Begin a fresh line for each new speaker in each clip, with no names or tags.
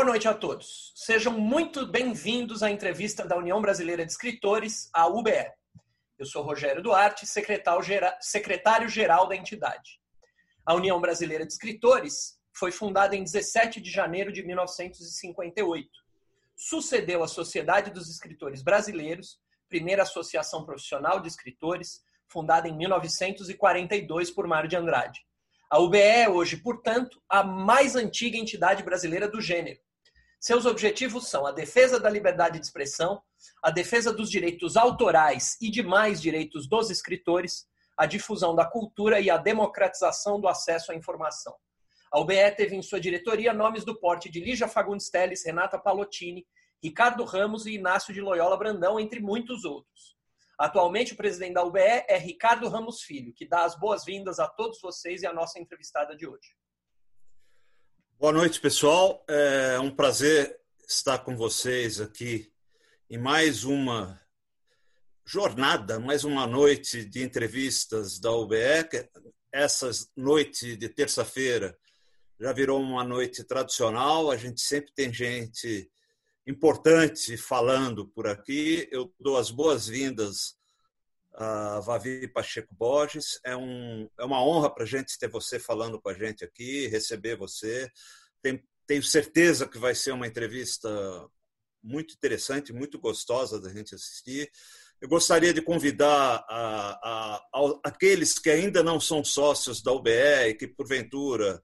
Boa noite a todos. Sejam muito bem-vindos à entrevista da União Brasileira de Escritores, a UBE. Eu sou Rogério Duarte, secretário-geral da entidade. A União Brasileira de Escritores foi fundada em 17 de janeiro de 1958. Sucedeu a Sociedade dos Escritores Brasileiros, primeira associação profissional de escritores, fundada em 1942 por Mário de Andrade. A UBE é hoje, portanto, a mais antiga entidade brasileira do gênero. Seus objetivos são a defesa da liberdade de expressão, a defesa dos direitos autorais e demais direitos dos escritores, a difusão da cultura e a democratização do acesso à informação. A UBE teve em sua diretoria nomes do porte de Lígia Fagundes Teles, Renata Palottini, Ricardo Ramos e Inácio de Loyola Brandão, entre muitos outros. Atualmente, o presidente da UBE é Ricardo Ramos Filho, que dá as boas-vindas a todos vocês e a nossa entrevistada de hoje.
Boa noite, pessoal. É um prazer estar com vocês aqui em mais uma jornada, mais uma noite de entrevistas da UBE. Essa noite de terça-feira já virou uma noite tradicional, a gente sempre tem gente importante falando por aqui. Eu dou as boas-vindas a Vavi Pacheco Borges. É, um, é uma honra para a gente ter você falando com a gente aqui, receber você. Tem, tenho certeza que vai ser uma entrevista muito interessante, muito gostosa da gente assistir. Eu gostaria de convidar a, a, a, aqueles que ainda não são sócios da UBE e que, porventura,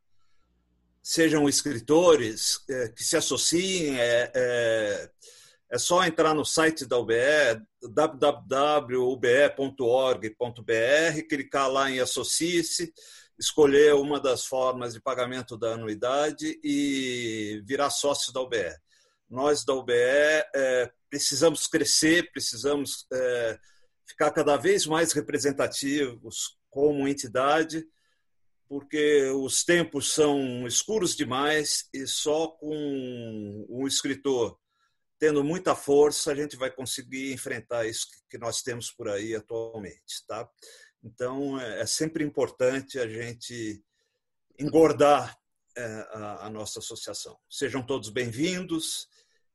sejam escritores, é, que se associem. É, é, é só entrar no site da UBE, www.ube.org.br, clicar lá em Associe-se, escolher uma das formas de pagamento da anuidade e virar sócio da UBE. Nós da UBE é, precisamos crescer, precisamos é, ficar cada vez mais representativos como entidade porque os tempos são escuros demais e só com um escritor tendo muita força a gente vai conseguir enfrentar isso que nós temos por aí atualmente, tá? Então é, é sempre importante a gente engordar é, a nossa associação. Sejam todos bem-vindos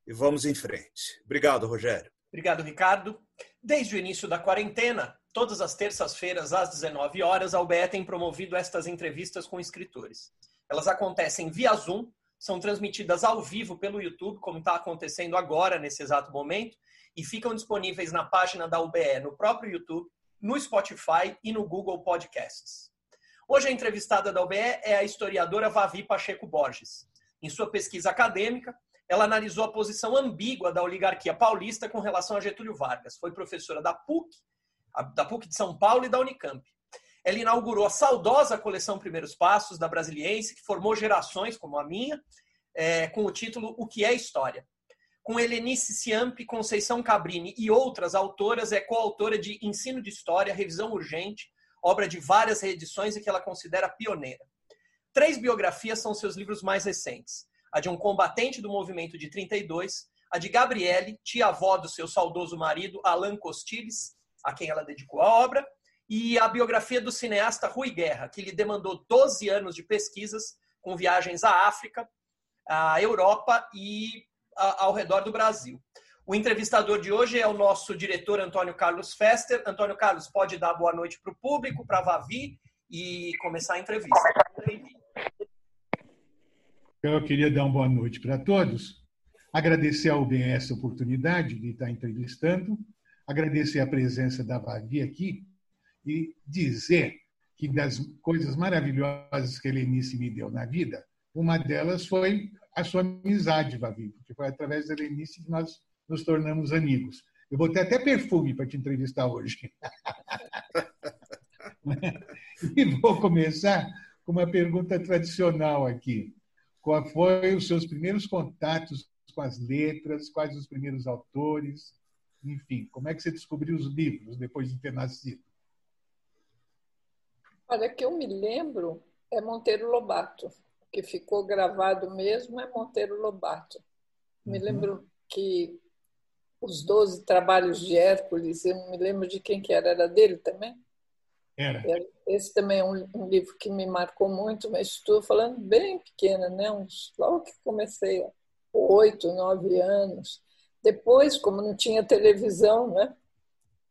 e vamos em frente. Obrigado, Rogério.
Obrigado, Ricardo. Desde o início da quarentena, Todas as terças-feiras, às 19 horas, a UBE tem promovido estas entrevistas com escritores. Elas acontecem via Zoom, são transmitidas ao vivo pelo YouTube, como está acontecendo agora, nesse exato momento, e ficam disponíveis na página da UBE, no próprio YouTube, no Spotify e no Google Podcasts. Hoje a entrevistada da UBE é a historiadora Vavi Pacheco Borges. Em sua pesquisa acadêmica, ela analisou a posição ambígua da oligarquia paulista com relação a Getúlio Vargas. Foi professora da PUC da PUC de São Paulo e da Unicamp. Ela inaugurou a saudosa coleção Primeiros Passos da Brasiliense, que formou gerações como a minha, é, com o título O que é História. Com Helenice Ciampi, Conceição Cabrini e outras autoras, é coautora de Ensino de História, Revisão Urgente, obra de várias reedições e que ela considera pioneira. Três biografias são seus livros mais recentes. A de um combatente do movimento de 32, a de Gabriele, tia-avó do seu saudoso marido, Alain Costiles, a quem ela dedicou a obra, e a biografia do cineasta Rui Guerra, que lhe demandou 12 anos de pesquisas com viagens à África, à Europa e ao redor do Brasil. O entrevistador de hoje é o nosso diretor Antônio Carlos Fester. Antônio Carlos, pode dar boa noite para o público, para a Vavi e começar a entrevista.
Eu queria dar uma boa noite para todos, agradecer ao UBS essa oportunidade de estar entrevistando agradecer a presença da Vavi aqui e dizer que das coisas maravilhosas que a Helenice me deu na vida, uma delas foi a sua amizade, Vavi, porque foi através da Helenice que nós nos tornamos amigos. Eu vou ter até perfume para te entrevistar hoje. e vou começar com uma pergunta tradicional aqui. Qual foi os seus primeiros contatos com as letras? Quais os primeiros autores? Enfim, como é que você descobriu os livros depois de ter nascido?
Olha, que eu me lembro é Monteiro Lobato. O que ficou gravado mesmo é Monteiro Lobato. Me uhum. lembro que os Doze Trabalhos de Hércules, eu não me lembro de quem que era, era dele também?
Era.
Esse também é um, um livro que me marcou muito, mas estou falando bem pequena, né? Uns, logo que comecei oito, nove anos. Depois, como não tinha televisão, né?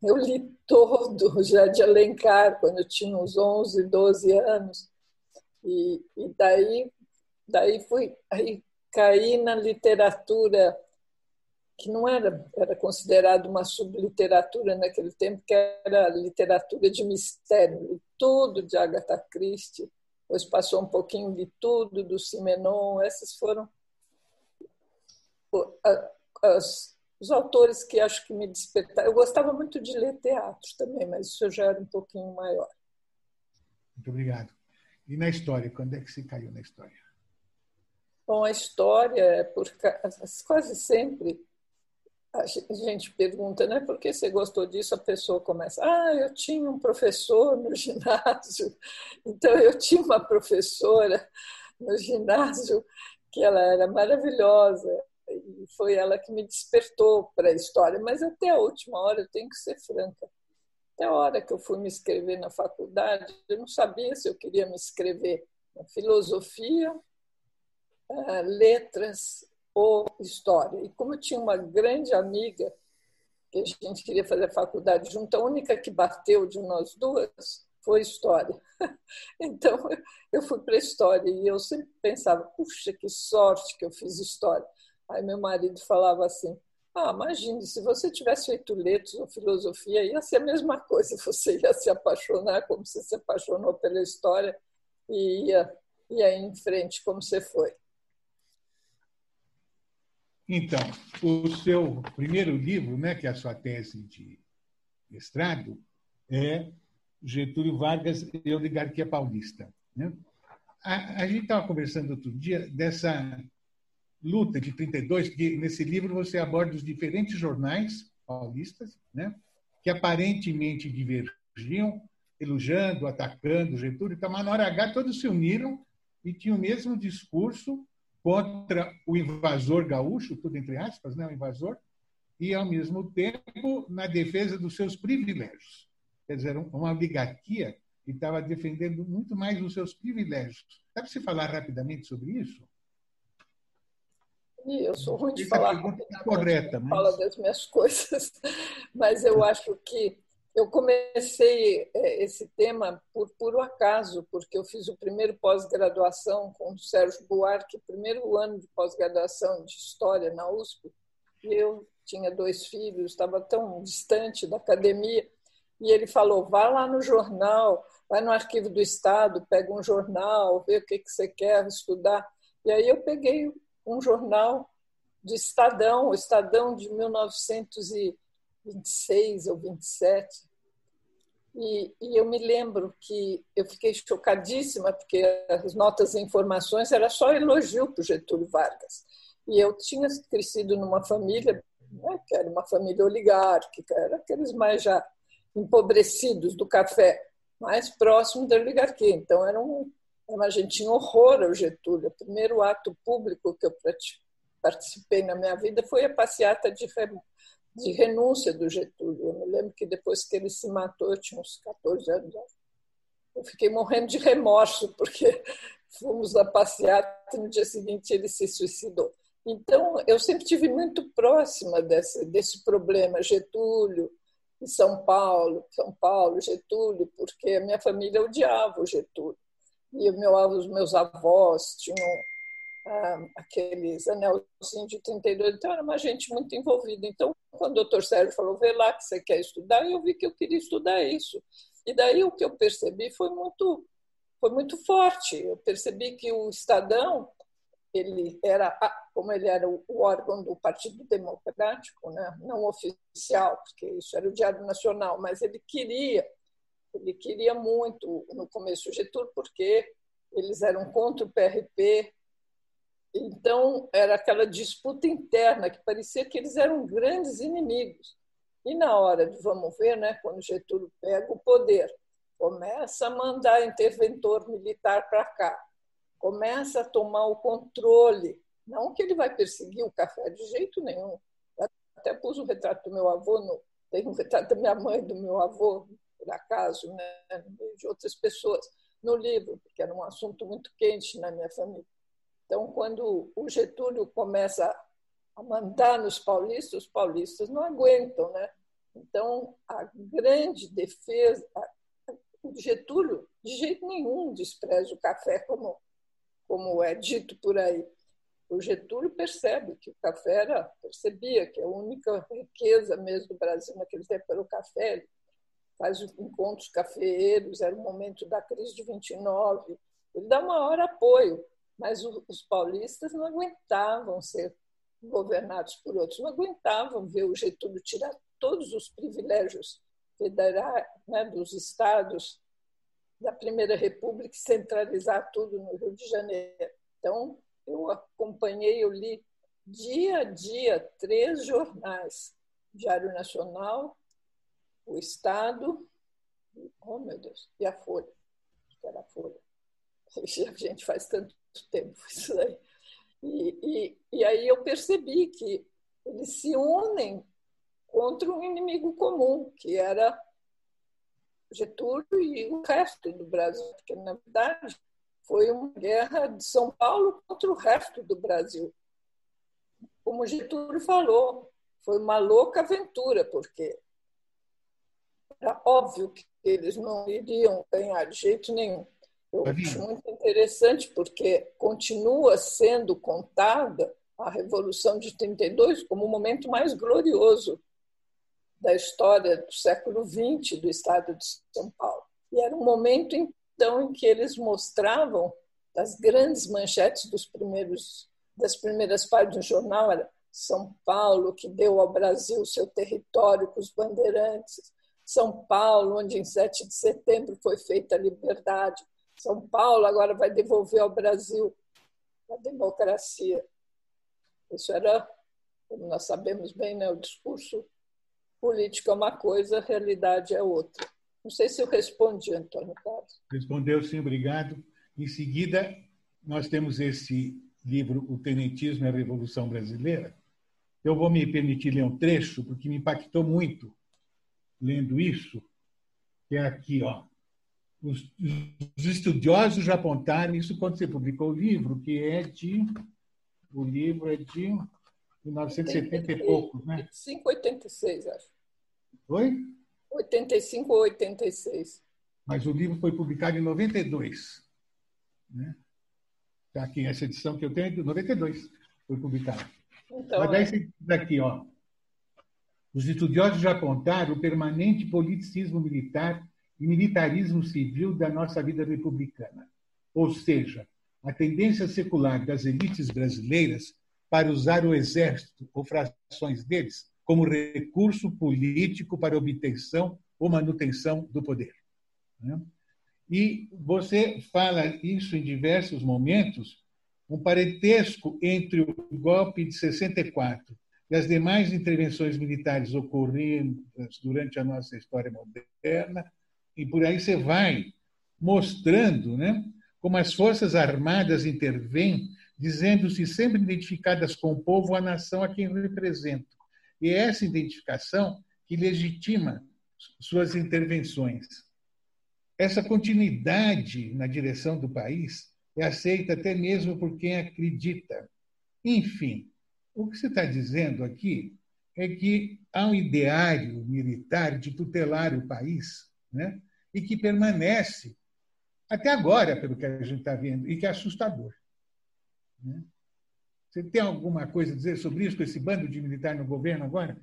Eu li todo já de Alencar, quando eu tinha uns 11, 12 anos. E, e daí, daí fui, aí caí na literatura que não era, era considerado uma subliteratura naquele tempo, que era literatura de mistério, tudo de Agatha Christie, depois passou um pouquinho de tudo do Simenon, esses foram as, os autores que acho que me despertaram. Eu gostava muito de ler teatro também, mas isso já era um pouquinho maior.
Muito obrigado. E na história, quando é que se caiu na história?
Bom, a história, é por, quase sempre, a gente pergunta, né? Por que você gostou disso? A pessoa começa, ah, eu tinha um professor no ginásio. Então, eu tinha uma professora no ginásio que ela era maravilhosa e foi ela que me despertou para a história. Mas até a última hora, eu tenho que ser franca, até a hora que eu fui me inscrever na faculdade, eu não sabia se eu queria me inscrever na filosofia, eh, letras ou história. E como eu tinha uma grande amiga que a gente queria fazer faculdade junto, a única que bateu de nós duas foi história. Então eu fui para história e eu sempre pensava, puxa, que sorte que eu fiz história. Aí meu marido falava assim: Ah, imagine, se você tivesse feito letras ou filosofia, ia ser a mesma coisa. Você ia se apaixonar como você se apaixonou pela história e ia, ia em frente como você foi.
Então, o seu primeiro livro, né, que é a sua tese de mestrado, é Getúlio Vargas e Oligarquia Paulista. Né? A, a gente estava conversando outro dia dessa luta de 32, que nesse livro você aborda os diferentes jornais paulistas, né, que aparentemente divergiam, elogiando, atacando Getúlio, então, mas na hora H todos se uniram e tinham o mesmo discurso contra o invasor gaúcho, tudo entre aspas, né, o invasor, e ao mesmo tempo na defesa dos seus privilégios. Quer dizer, uma oligarquia que estava defendendo muito mais os seus privilégios. Dá para se falar rapidamente sobre isso?
E eu sou ruim de Essa falar
é correta,
mas... fala das minhas coisas, mas eu acho que eu comecei é, esse tema por puro acaso, porque eu fiz o primeiro pós-graduação com o Sérgio Buarque, primeiro ano de pós-graduação de História na USP, e eu tinha dois filhos, estava tão distante da academia, e ele falou, vá lá no jornal, vai no arquivo do Estado, pega um jornal, vê o que, que você quer estudar. E aí eu peguei um jornal de Estadão, o Estadão de 1926 ou 27. E, e, eu me lembro que eu fiquei chocadíssima, porque as notas e informações era só elogio para o Getúlio Vargas. E eu tinha crescido numa família, né, que era uma família oligárquica, era aqueles mais já empobrecidos do café, mais próximo da oligarquia. Então, era um, a gente tinha horror ao Getúlio. O primeiro ato público que eu participei na minha vida foi a passeata de, de renúncia do Getúlio. Eu me lembro que depois que ele se matou, eu tinha uns 14 anos, eu fiquei morrendo de remorso, porque fomos na passeata e no dia seguinte ele se suicidou. Então, eu sempre tive muito próxima desse, desse problema, Getúlio, em São Paulo, São Paulo, Getúlio, porque a minha família odiava o Getúlio e meu, os meus avós tinham ah, aqueles anelzinhos de 32, então era uma gente muito envolvida. Então, quando o doutor Sérgio falou, vê lá que você quer estudar, eu vi que eu queria estudar isso. E daí o que eu percebi foi muito, foi muito forte. Eu percebi que o Estadão, ele era, como ele era o órgão do Partido Democrático, né? não oficial, porque isso era o Diário Nacional, mas ele queria ele queria muito no começo Getúlio, porque eles eram contra o PRP. Então, era aquela disputa interna que parecia que eles eram grandes inimigos. E na hora de, vamos ver, né, quando Getúlio pega o poder, começa a mandar interventor militar para cá, começa a tomar o controle. Não que ele vai perseguir o café de jeito nenhum. até pus o retrato do meu avô, no, tem um retrato da minha mãe do meu avô por acaso, né, de outras pessoas no livro, porque era um assunto muito quente na minha família. Então, quando o Getúlio começa a mandar nos paulistas, os paulistas não aguentam, né? Então, a grande defesa, o Getúlio de jeito nenhum despreza o café como como é dito por aí. O Getúlio percebe que o café era, percebia que a única riqueza mesmo do Brasil naquele tempo era o café. Ele faz encontros cafeeiros, era o momento da crise de 29. Ele dá maior apoio, mas os paulistas não aguentavam ser governados por outros, não aguentavam ver o Getúlio tirar todos os privilégios federais né, dos estados da Primeira República e centralizar tudo no Rio de Janeiro. Então, eu acompanhei, eu li dia a dia três jornais: Diário Nacional, O Estado, oh meu Deus, e a Folha. Que era a Folha. A gente faz tanto tempo isso aí. E, e, e aí eu percebi que eles se unem contra um inimigo comum, que era Getúlio e o resto do Brasil, porque, na verdade, foi uma guerra de São Paulo contra o resto do Brasil. Como Getúlio falou, foi uma louca aventura, porque era óbvio que eles não iriam ganhar de jeito nenhum. Eu acho muito interessante porque continua sendo contada a Revolução de 32 como o momento mais glorioso da história do século XX do estado de São Paulo. E era um momento, então, em que eles mostravam as grandes manchetes dos primeiros, das primeiras páginas do jornal, era São Paulo, que deu ao Brasil seu território com os bandeirantes, São Paulo, onde em 7 de setembro foi feita a liberdade, São Paulo agora vai devolver ao Brasil a democracia. Isso era, como nós sabemos bem, né, o discurso política é uma coisa, realidade é outra. Não sei se eu respondi, Antônio Carlos.
Respondeu, sim, obrigado. Em seguida, nós temos esse livro, O Tenentismo e a Revolução Brasileira. Eu vou me permitir ler um trecho, porque me impactou muito lendo isso, que é aqui, ó. Os, os estudiosos já apontaram isso quando você publicou o livro, que é de. O livro é de 1970 e poucos, né?
85, 86, acho.
Oi?
85 ou 86.
Mas o livro foi publicado em 92. Né? Está aqui, essa edição que eu tenho é de 92 foi publicado. Então, Mas daí daqui, ó. Os estudiosos já apontaram o permanente politicismo militar e militarismo civil da nossa vida republicana. Ou seja, a tendência secular das elites brasileiras para usar o exército ou frações deles como recurso político para obtenção ou manutenção do poder. Né? E você fala isso em diversos momentos, um parentesco entre o golpe de 64 e as demais intervenções militares ocorridas durante a nossa história moderna, e por aí você vai mostrando né, como as Forças Armadas intervêm dizendo-se sempre identificadas com o povo, a nação a quem representam. E é essa identificação que legitima suas intervenções. Essa continuidade na direção do país é aceita até mesmo por quem acredita. Enfim, o que você está dizendo aqui é que há um ideário militar de tutelar o país, né? e que permanece até agora, pelo que a gente está vendo, e que é assustador. Né? Você tem alguma coisa a dizer sobre isso, com esse bando de militar no governo agora?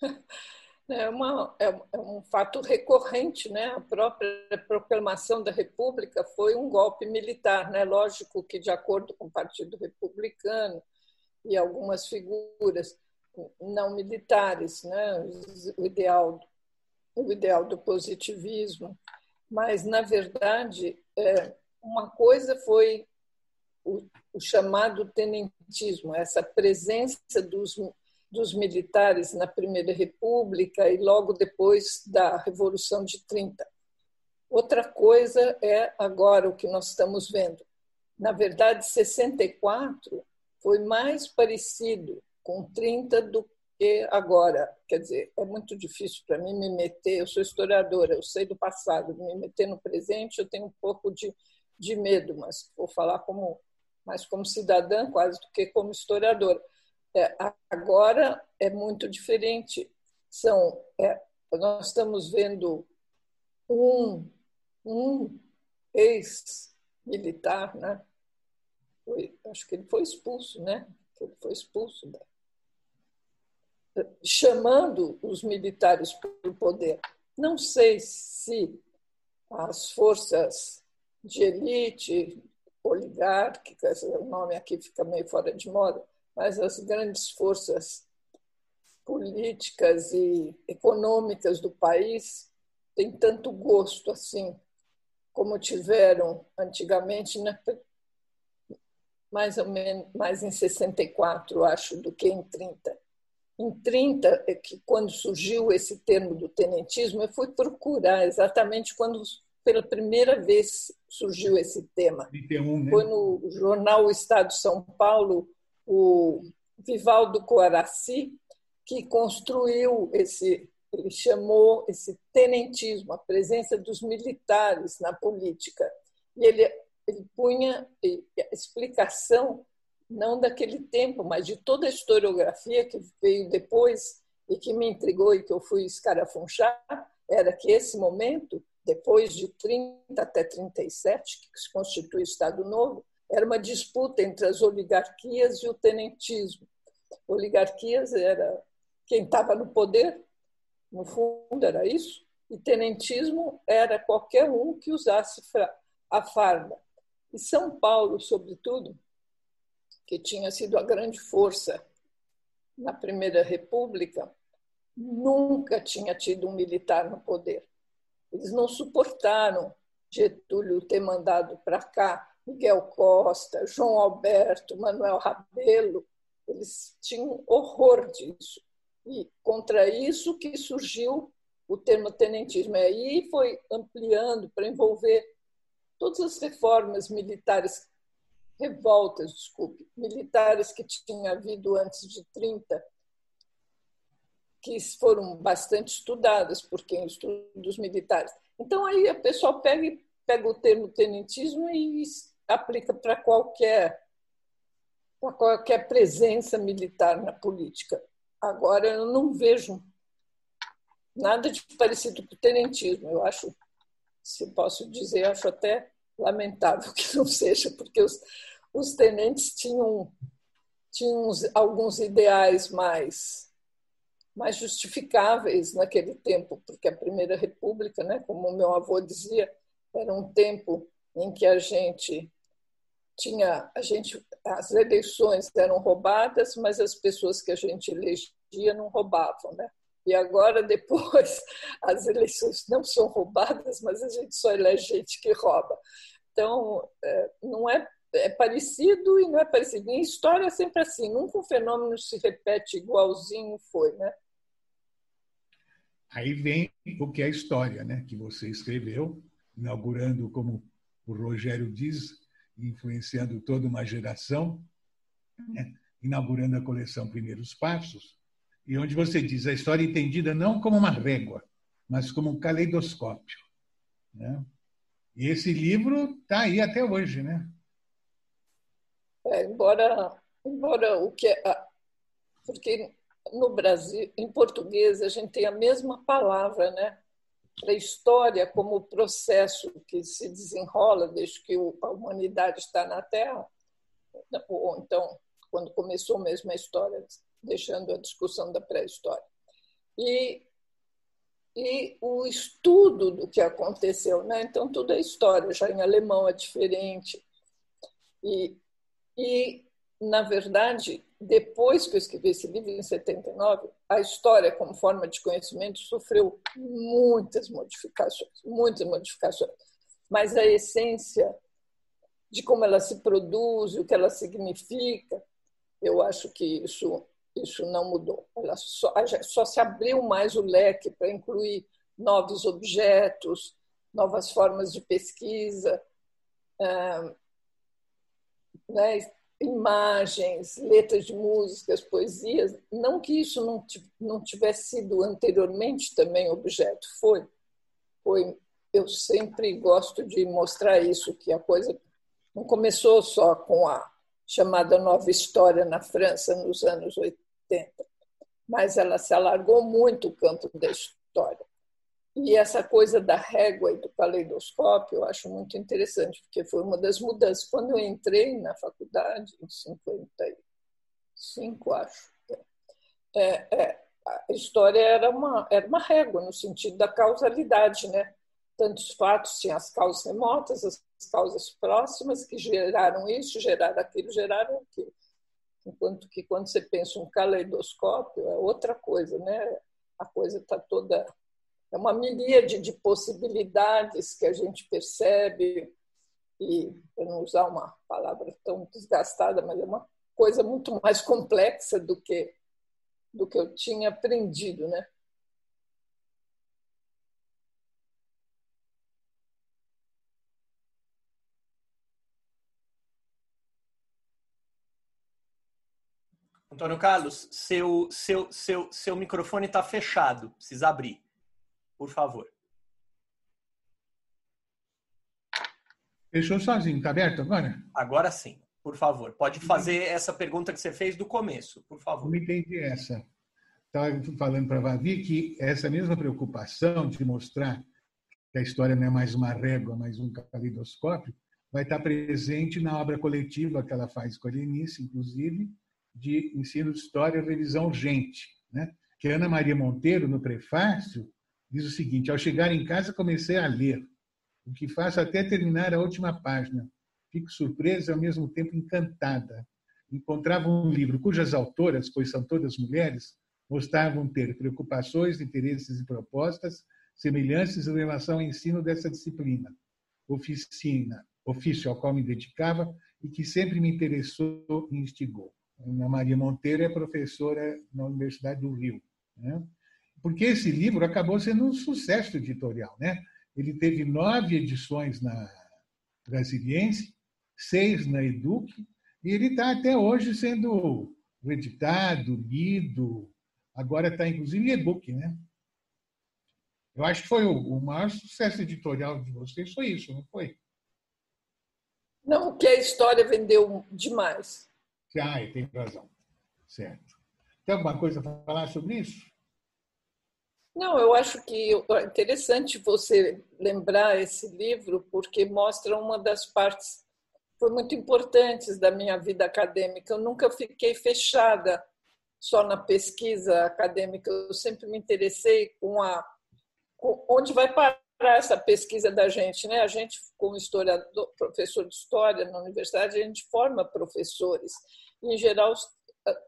É, uma, é, é, um fato recorrente, né? A própria proclamação da República foi um golpe militar, né? Lógico que de acordo com o Partido Republicano e algumas figuras não militares, né? O ideal, o ideal do positivismo, mas na verdade é, uma coisa foi o, o chamado tenentismo, essa presença dos, dos militares na Primeira República e logo depois da Revolução de 30. Outra coisa é agora o que nós estamos vendo. Na verdade, 64 foi mais parecido com 30 do que agora. Quer dizer, é muito difícil para mim me meter. Eu sou historiadora, eu sei do passado, me meter no presente eu tenho um pouco de, de medo, mas vou falar como mais como cidadã quase do que como historiadora. É, agora é muito diferente. São, é, nós estamos vendo um, um ex-militar, né? Foi, acho que ele foi expulso, né? Ele foi expulso, chamando os militares para o poder. Não sei se as forças de elite, oligárquicas, o nome aqui fica meio fora de moda, mas as grandes forças políticas e econômicas do país têm tanto gosto assim como tiveram antigamente, né? Mais ou menos mais em 64, acho, do que em 30. Em 30, é que quando surgiu esse termo do tenentismo, eu fui procurar exatamente quando pela primeira vez surgiu esse tema.
31, né?
Foi no jornal O Estado de São Paulo, o Vivaldo Coaraci, que construiu esse, ele chamou esse tenentismo, a presença dos militares na política. E ele, ele punha explicação não daquele tempo, mas de toda a historiografia que veio depois e que me intrigou e que eu fui escarafunchar, era que esse momento depois de 30 até 37, que se constitui o Estado Novo, era uma disputa entre as oligarquias e o tenentismo. Oligarquias era quem estava no poder, no fundo era isso, e tenentismo era qualquer um que usasse a farda. E São Paulo, sobretudo, que tinha sido a grande força na Primeira República, nunca tinha tido um militar no poder. Eles não suportaram Getúlio ter mandado para cá Miguel Costa, João Alberto, Manuel Rabelo. Eles tinham horror disso. E contra isso que surgiu o termo tenentismo. E aí foi ampliando para envolver todas as reformas militares, revoltas, desculpe, militares que tinha havido antes de 30 que foram bastante estudadas por quem estuda os militares. Então, aí o pessoal pega, pega o termo tenentismo e aplica para qualquer, para qualquer presença militar na política. Agora, eu não vejo nada de parecido com o tenentismo. Eu acho, se posso dizer, acho até lamentável que não seja, porque os, os tenentes tinham, tinham alguns ideais mais mais justificáveis naquele tempo, porque a Primeira República, né, como meu avô dizia, era um tempo em que a gente tinha a gente as eleições eram roubadas, mas as pessoas que a gente elegia não roubavam, né? E agora depois as eleições não são roubadas, mas a gente só elege gente que rouba. Então é, não é é parecido e não é parecido. Em história é sempre assim, nunca um fenômeno se repete igualzinho foi, né?
Aí vem o que é história, né? que você escreveu, inaugurando, como o Rogério diz, influenciando toda uma geração, né? inaugurando a coleção Primeiros Passos, e onde você diz a história entendida não como uma régua, mas como um caleidoscópio. Né? E esse livro está aí até hoje, né?
É, embora, embora o que é, porque no Brasil, em português, a gente tem a mesma palavra, né? Para história como processo que se desenrola desde que a humanidade está na Terra, ou então quando começou mesmo a história, deixando a discussão da pré-história. E, e o estudo do que aconteceu, né? Então tudo é história, já em alemão é diferente. E, e na verdade, depois que eu escrevi esse livro, em 79, a história, como forma de conhecimento, sofreu muitas modificações muitas modificações. Mas a essência de como ela se produz, o que ela significa, eu acho que isso, isso não mudou. Ela só, só se abriu mais o leque para incluir novos objetos, novas formas de pesquisa. Ah, né? imagens, letras de músicas, poesias. Não que isso não, não tivesse sido anteriormente também objeto, foi. Foi. Eu sempre gosto de mostrar isso, que a coisa não começou só com a chamada Nova História na França nos anos 80. Mas ela se alargou muito o campo da história. E essa coisa da régua e do caleidoscópio eu acho muito interessante, porque foi uma das mudanças. Quando eu entrei na faculdade, em 55, acho, é, é, a história era uma, era uma régua, no sentido da causalidade. Né? Tantos fatos, tinha as causas remotas, as causas próximas, que geraram isso, geraram aquilo, geraram aquilo. Enquanto que quando você pensa um caleidoscópio, é outra coisa, né? A coisa está toda é uma miríade de possibilidades que a gente percebe, e para não usar uma palavra tão desgastada, mas é uma coisa muito mais complexa do que do que eu tinha aprendido, né?
Antônio Carlos, seu, seu, seu, seu microfone está fechado, precisa abrir por favor.
Fechou sozinho, está aberto agora?
Agora sim, por favor. Pode fazer essa pergunta que você fez do começo, por favor.
Não entendi essa. Estava falando para a Vavi que essa mesma preocupação de mostrar que a história não é mais uma régua, mas um calidoscópio, vai estar presente na obra coletiva que ela faz com a Lenice, inclusive, de ensino de história revisão urgente, né? que Ana Maria Monteiro, no prefácio, diz o seguinte: Ao chegar em casa, comecei a ler, o que faço até terminar a última página. Fico surpresa e ao mesmo tempo encantada. Encontrava um livro cujas autoras, pois são todas mulheres, mostravam ter preocupações, interesses e propostas semelhantes em relação ao ensino dessa disciplina, oficina, ofício ao qual me dedicava e que sempre me interessou e instigou. Ana Maria Monteiro é professora na Universidade do Rio. Né? porque esse livro acabou sendo um sucesso editorial. Né? Ele teve nove edições na Brasiliense, seis na Educ, e ele está até hoje sendo editado, lido, agora está inclusive em e-book. Né? Eu acho que foi o, maior sucesso editorial de vocês, foi isso, não foi?
Não, que a história vendeu demais.
Ah, tem razão. Certo. Tem alguma coisa para falar sobre isso?
Não, eu acho que é interessante você lembrar esse livro, porque mostra uma das partes foi muito importantes da minha vida acadêmica. Eu nunca fiquei fechada só na pesquisa acadêmica. Eu sempre me interessei com a com onde vai parar essa pesquisa da gente, né? A gente, como historiador, professor de história na universidade, a gente forma professores. Em geral, os,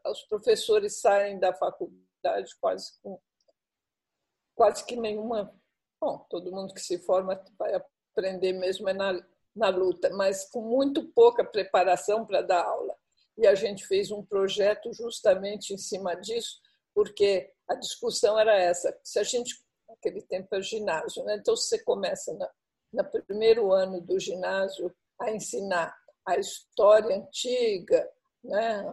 os professores saem da faculdade quase com quase que nenhuma. Bom, todo mundo que se forma vai aprender mesmo é na, na luta, mas com muito pouca preparação para dar aula. E a gente fez um projeto justamente em cima disso, porque a discussão era essa: se a gente, naquele tempo é ginásio, né? então você começa na, no primeiro ano do ginásio a ensinar a história antiga, né?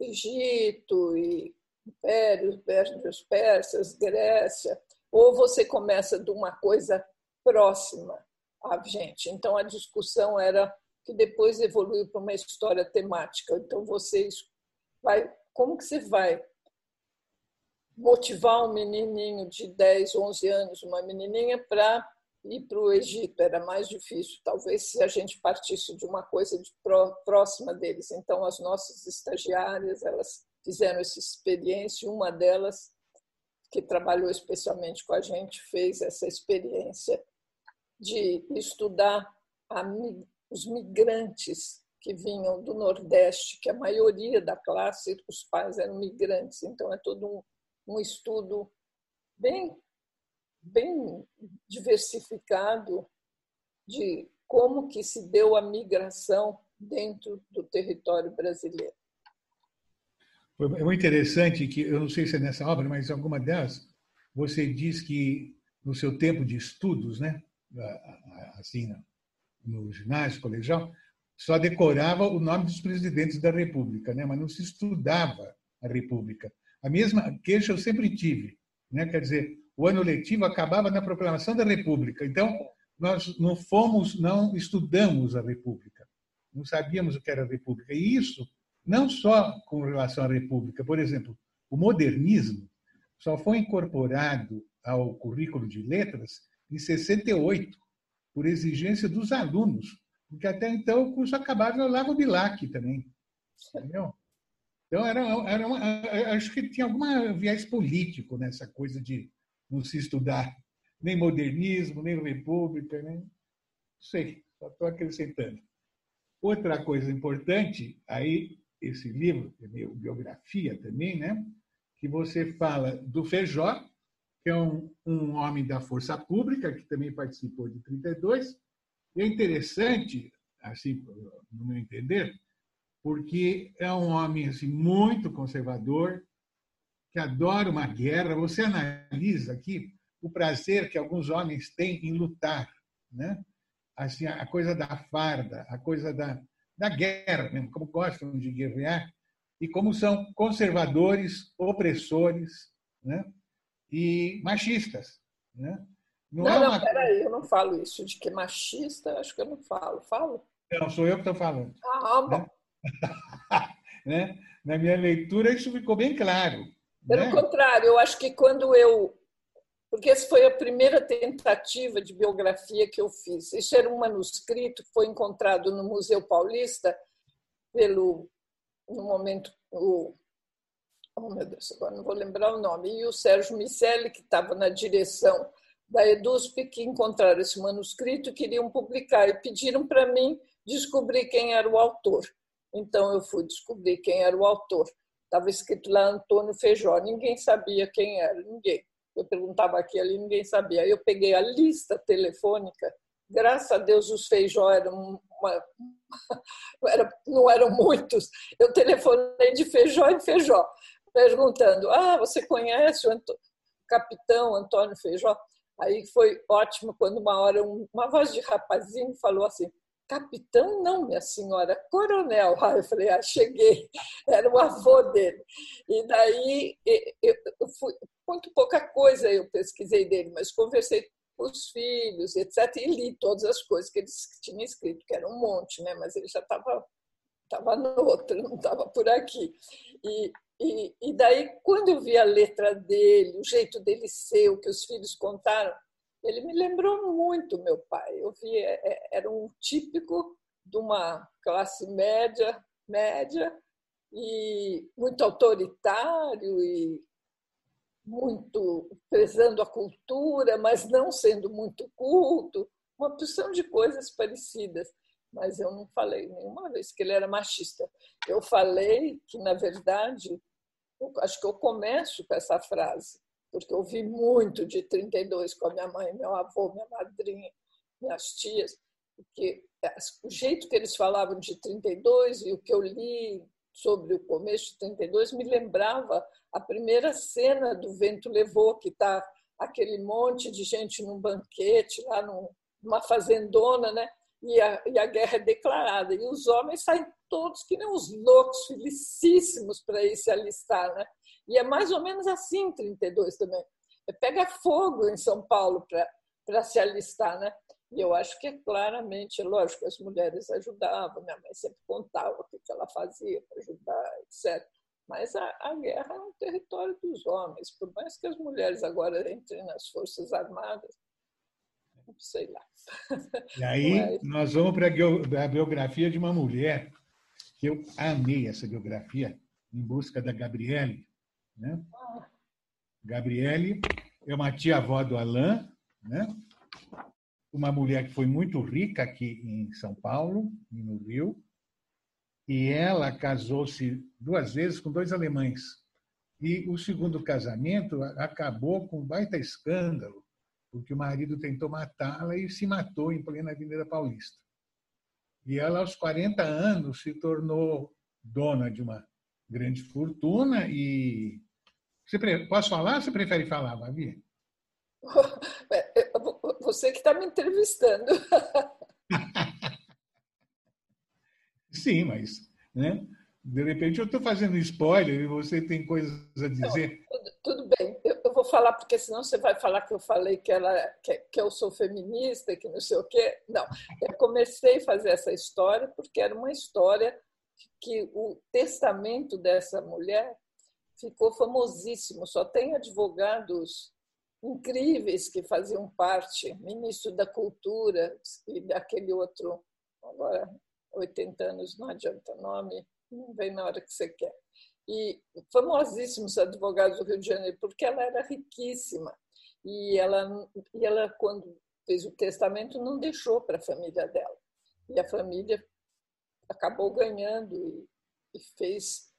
Egito e Impérios, Impérios Persas, Grécia, ou você começa de uma coisa próxima a gente. Então a discussão era que depois evoluiu para uma história temática. Então vocês vai, como que você vai motivar um menininho de 10, 11 anos, uma menininha para ir para o Egito? Era mais difícil, talvez se a gente partisse de uma coisa de próxima deles. Então as nossas estagiárias, elas fizeram essa experiência, uma delas que trabalhou especialmente com a gente, fez essa experiência de estudar a, os migrantes que vinham do Nordeste, que a maioria da classe, os pais eram migrantes. Então, é todo um, um estudo bem, bem diversificado de como que se deu a migração dentro do território brasileiro.
É muito interessante que, eu não sei se é nessa obra, mas alguma delas, você diz que no seu tempo de estudos, né, assim, no ginásio, colegial, só decorava o nome dos presidentes da República, né, mas não se estudava a República. A mesma queixa eu sempre tive, né, quer dizer, o ano letivo acabava na proclamação da República. Então, nós não fomos, não estudamos a República. não sabíamos o que era a República. E isso não só com relação à República. Por exemplo, o modernismo só foi incorporado ao currículo de letras em 68, por exigência dos alunos, porque até então o curso acabava no Lago Bilac também. Entendeu? Então, era, era uma, acho que tinha algum viés político nessa coisa de não se estudar nem modernismo, nem república, nem. Não sei, só estou acrescentando. Outra coisa importante, aí esse livro, é meu biografia também, né? que você fala do Feijó, que é um, um homem da força pública, que também participou de 32. E é interessante, assim, no meu entender, porque é um homem assim, muito conservador, que adora uma guerra. Você analisa aqui o prazer que alguns homens têm em lutar, né? Assim, a coisa da farda, a coisa da, da guerra, mesmo, como gostam de guerrear, e como são conservadores, opressores né? e machistas. Né?
Não, não, é uma... não, peraí, eu não falo isso. De que machista, acho que eu não falo. Falo?
Não, sou eu que estou falando.
Ah, bom.
Né? né? Na minha leitura, isso ficou bem claro.
Pelo
né?
contrário, eu acho que quando eu. Porque essa foi a primeira tentativa de biografia que eu fiz. Isso era um manuscrito que foi encontrado no Museu Paulista pelo no momento, o, oh meu Deus, agora não vou lembrar o nome, e o Sérgio Micelli, que estava na direção da EDUSP, que encontraram esse manuscrito e queriam publicar, e pediram para mim descobrir quem era o autor. Então eu fui descobrir quem era o autor. Estava escrito lá Antônio Feijó, ninguém sabia quem era, ninguém. Eu perguntava aqui ali, ninguém sabia. Aí eu peguei a lista telefônica graças a Deus os feijó eram uma, era, não eram muitos. Eu telefonei de feijó em feijó, perguntando: Ah, você conhece o Anto capitão Antônio Feijó? Aí foi ótimo quando uma hora uma voz de rapazinho falou assim: Capitão, não, minha senhora, coronel. Aí eu falei: Ah, cheguei. Era o avô dele. E daí eu, fui, muito pouca coisa eu pesquisei dele, mas conversei os filhos, etc. E li todas as coisas que ele tinha escrito, que era um monte, né? mas ele já estava tava no outro, não estava por aqui. E, e, e daí, quando eu vi a letra dele, o jeito dele ser, o que os filhos contaram, ele me lembrou muito meu pai. Eu vi, é, é, era um típico de uma classe média, média, e muito autoritário e muito prezando a cultura, mas não sendo muito culto, uma porção de coisas parecidas. Mas eu não falei nenhuma vez que ele era machista. Eu falei que, na verdade, eu acho que eu começo com essa frase, porque eu vi muito de 32 com a minha mãe, meu avô, minha madrinha, minhas tias, porque o jeito que eles falavam de 32 e o que eu li sobre o começo de 32 me lembrava a primeira cena do Vento Levou, que está aquele monte de gente num banquete, lá numa fazendona, né? E a, e a guerra é declarada. E os homens saem todos que nem os loucos, felicíssimos para ir se alistar, né? E é mais ou menos assim em 32 também. É, pega fogo em São Paulo para se alistar, né? E eu acho que é claramente, lógico, as mulheres ajudavam, minha mãe sempre contava o que ela fazia para ajudar, etc. Mas a, a, guerra é um território dos homens, por mais que as mulheres agora entrem nas Forças Armadas, sei lá.
E aí nós vamos para a biografia de uma mulher, que eu amei essa biografia, Em Busca da Gabriele. Né? Gabriele é uma tia-avó do Alain, né? uma mulher que foi muito rica aqui em São Paulo e no Rio, e ela casou-se duas vezes com dois alemães. E o segundo casamento acabou com um baita escândalo, porque o marido tentou matá-la e se matou em plena Avenida Paulista. E ela, aos 40 anos, se tornou dona de uma grande fortuna e... Você, posso falar ou você prefere falar, Babi?
Você que está me entrevistando.
Sim, mas né? de repente eu estou fazendo spoiler e você tem coisas a dizer.
Não, tudo, bem, eu, eu, vou falar, porque senão você vai falar que eu falei que, ela, que, que eu sou feminista, que não sei o quê. Não, eu comecei a fazer essa história porque era uma história que o testamento dessa mulher ficou famosíssimo. Só tem advogados incríveis que faziam parte, ministro da Cultura e daquele outro, agora 80 anos, não adianta nome, não vem na hora que você quer e famosíssimos advogados do Rio de Janeiro, porque ela era riquíssima. E ela, e ela quando fez o testamento, não deixou para a família dela. E a família acabou ganhando e, e fez,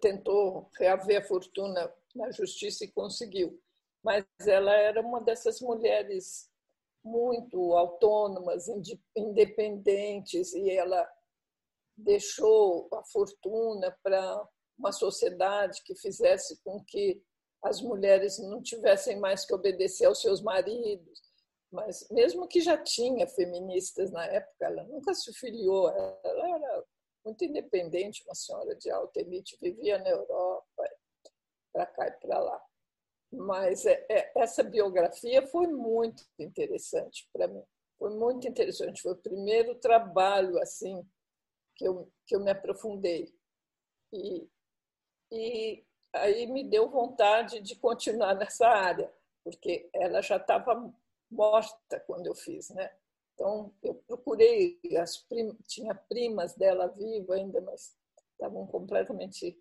tentou reaver a fortuna na justiça e conseguiu. Mas ela era uma dessas mulheres muito autônomas, independentes, e ela deixou a fortuna para uma sociedade que fizesse com que as mulheres não tivessem mais que obedecer aos seus maridos. Mas, mesmo que já tinha feministas na época, ela nunca se filiou, ela era muito independente, uma senhora de alta elite, vivia na Europa, para cá e para lá. Mas é, é, essa biografia foi muito interessante para mim. Foi muito interessante. Foi o primeiro trabalho assim que eu, que eu me aprofundei. E, e aí me deu vontade de continuar nessa área, porque ela já estava morta quando eu fiz, né? Então eu procurei as prim... tinha primas dela viva ainda, mas estavam completamente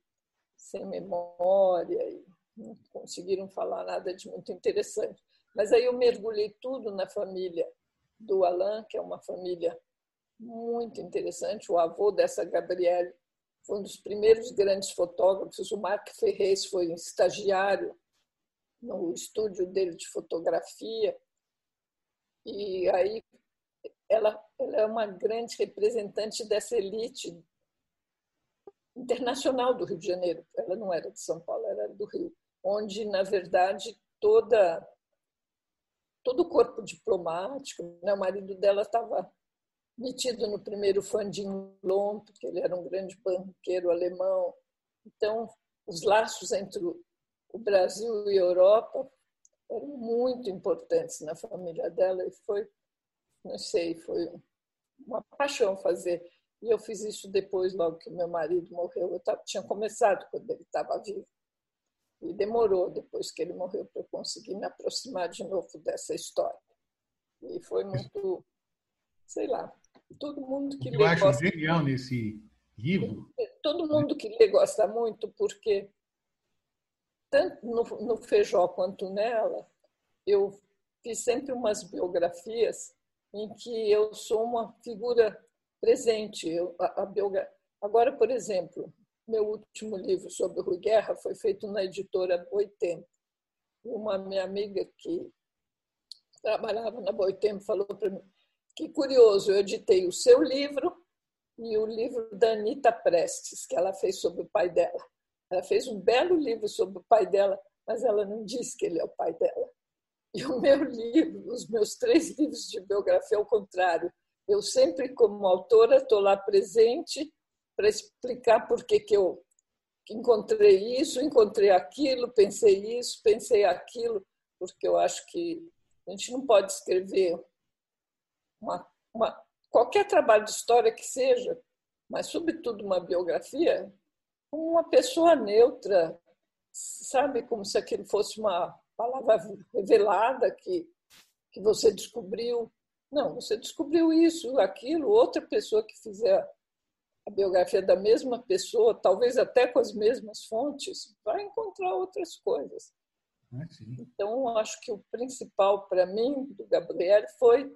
sem memória e não conseguiram falar nada de muito interessante. Mas aí eu mergulhei tudo na família do Alain, que é uma família muito interessante. O avô dessa Gabriele foi um dos primeiros grandes fotógrafos. O Marc Ferrez foi um estagiário no estúdio dele de fotografia. E aí ela, ela é uma grande representante dessa elite internacional do Rio de Janeiro. Ela não era de São Paulo, era do Rio, onde na verdade toda todo o corpo diplomático, né? o marido dela estava metido no primeiro Funding Loan, porque ele era um grande banqueiro alemão. Então, os laços entre o Brasil e a Europa eram muito importantes na família dela e foi, não sei, foi uma paixão fazer. E eu fiz isso depois, logo que meu marido morreu. Eu tava, tinha começado quando ele estava vivo. E demorou depois que ele morreu para eu conseguir me aproximar de novo dessa história. E foi muito, sei lá, Todo mundo que
Eu
lê
acho
gosta.
genial nesse livro.
Todo mundo que lê gosta muito, porque tanto no, no Feijó quanto nela, eu fiz sempre umas biografias em que eu sou uma figura presente. Eu, a, a. Agora, por exemplo, meu último livro sobre o Rui Guerra foi feito na editora Boitempo. Uma minha amiga que trabalhava na Boitempo falou para mim: que curioso, eu editei o seu livro e o livro da Anitta Prestes, que ela fez sobre o pai dela. Ela fez um belo livro sobre o pai dela, mas ela não disse que ele é o pai dela. E o meu livro, os meus três livros de biografia, ao contrário. Eu sempre, como autora, estou lá presente para explicar por que, que eu encontrei isso, encontrei aquilo, pensei isso, pensei aquilo, porque eu acho que a gente não pode escrever uma, uma, qualquer trabalho de história que seja, mas sobretudo uma biografia, uma pessoa neutra, sabe, como se aquilo fosse uma palavra revelada que, que você descobriu. Não, você descobriu isso, aquilo, outra pessoa que fizer a biografia da mesma pessoa, talvez até com as mesmas fontes, vai encontrar outras coisas.
Ah,
então, acho que o principal para mim do Gabriel foi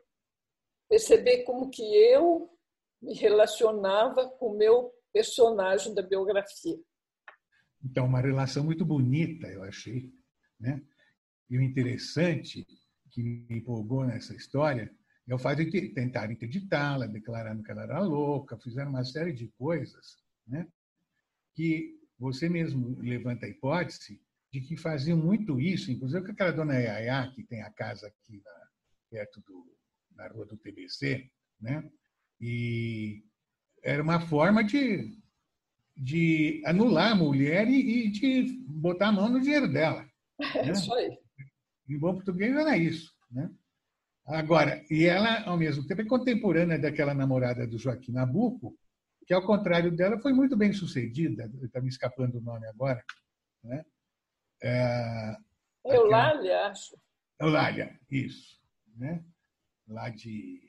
perceber como que eu me relacionava com o meu personagem da biografia.
Então, uma relação muito bonita, eu achei. Né? E o interessante que me empolgou nessa história é o fato de tentar interditá-la, declarando que ela era louca, fizeram uma série de coisas né? que você mesmo levanta a hipótese de que faziam muito isso, inclusive com aquela dona Yaya, que tem a casa aqui na, perto do, na rua do TBC, né? E era uma forma de, de anular a mulher e, e de botar a mão no dinheiro dela,
É né? isso aí.
Em bom português era isso. Né? Agora, e ela, ao mesmo tempo, é contemporânea daquela namorada do Joaquim Nabuco, que, ao contrário dela, foi muito bem sucedida. Está me escapando o nome agora. Né?
É, Eulália, acho.
Eulália, isso. Né? Lá de,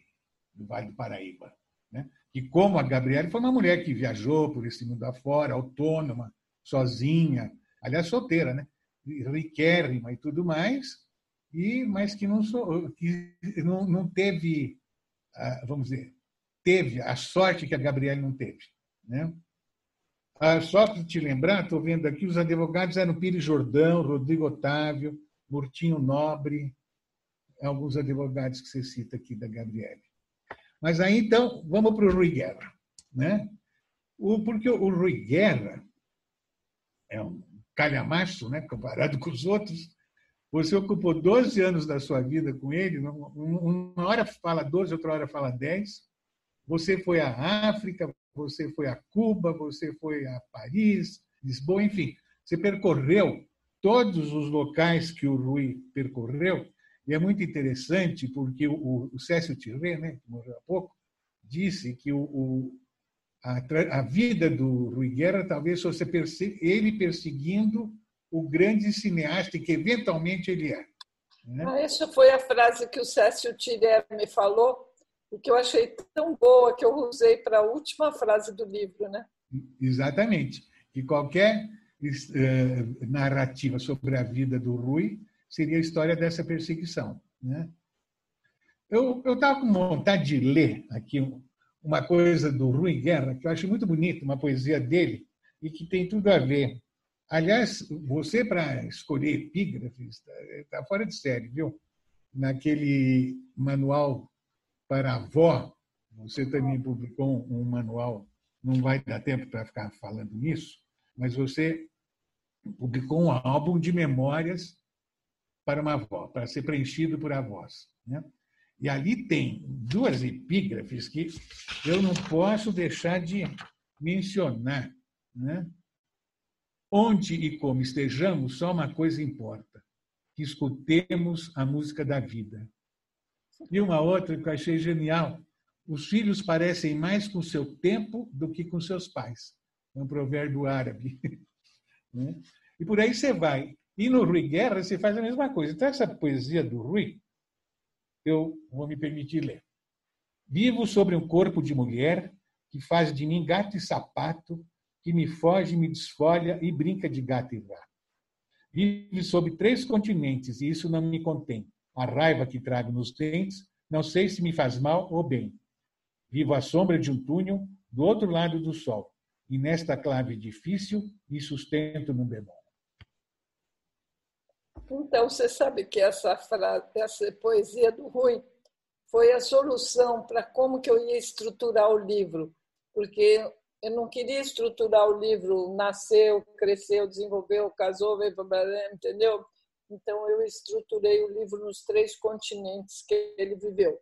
do Vale do Paraíba. Né? E como a Gabriela foi uma mulher que viajou por esse mundo afora, autônoma, sozinha, aliás, solteira, né? riquérrima e tudo mais, e mas que não, que não, não teve, vamos dizer, teve a sorte que a Gabriela não teve. Né? Ah, só para te lembrar, estou vendo aqui, os advogados eram Pires Jordão, Rodrigo Otávio, Murtinho Nobre, alguns advogados que você cita aqui da Gabriele. Mas aí, então, vamos para o Rui Guerra. Né? O, porque o Rui Guerra é um calhamaço, né, comparado com os outros. Você ocupou 12 anos da sua vida com ele, uma hora fala 12, outra hora fala 10. Você foi à África, você foi a Cuba, você foi a Paris, Lisboa, enfim. Você percorreu todos os locais que o Rui percorreu. E é muito interessante porque o, o Cécio Tirré, né, que morreu há pouco, disse que o, o a, a, vida do Rui Guerra talvez fosse ele perseguindo o grande cineasta que eventualmente ele é.
Né? Ah, essa foi a frase que o Cécio Tiré me falou e que eu achei tão boa que eu usei para a última frase do livro, né?
Exatamente. Que qualquer eh, narrativa sobre a vida do Rui seria a história dessa perseguição, né? Eu estava com vontade de ler aqui uma coisa do Rui Guerra, que eu acho muito bonita, uma poesia dele, e que tem tudo a ver. Aliás, você, para escolher epígrafes, está tá fora de série, viu? Naquele manual para a avó, você também publicou um manual, não vai dar tempo para ficar falando nisso, mas você publicou um álbum de memórias para uma avó, para ser preenchido por avós. Né? E ali tem duas epígrafes que eu não posso deixar de mencionar. Né? Onde e como estejamos, só uma coisa importa: que escutemos a música da vida. E uma outra que eu achei genial: os filhos parecem mais com seu tempo do que com seus pais. É um provérbio árabe. Né? E por aí você vai. E no Rui Guerra você faz a mesma coisa. Então, essa poesia do Rui eu vou me permitir ler. Vivo sobre um corpo de mulher que faz de mim gato e sapato, que me foge, me desfolha e brinca de gato e rato. Vive sobre três continentes e isso não me contém. A raiva que trago nos dentes, não sei se me faz mal ou bem. Vivo à sombra de um túnel do outro lado do sol e nesta clave difícil me sustento num bemol.
Então, você sabe que essa, frase, essa poesia do Rui foi a solução para como que eu ia estruturar o livro, porque eu não queria estruturar o livro nasceu, cresceu, desenvolveu, casou, entendeu? Então eu estruturei o livro nos três continentes que ele viveu.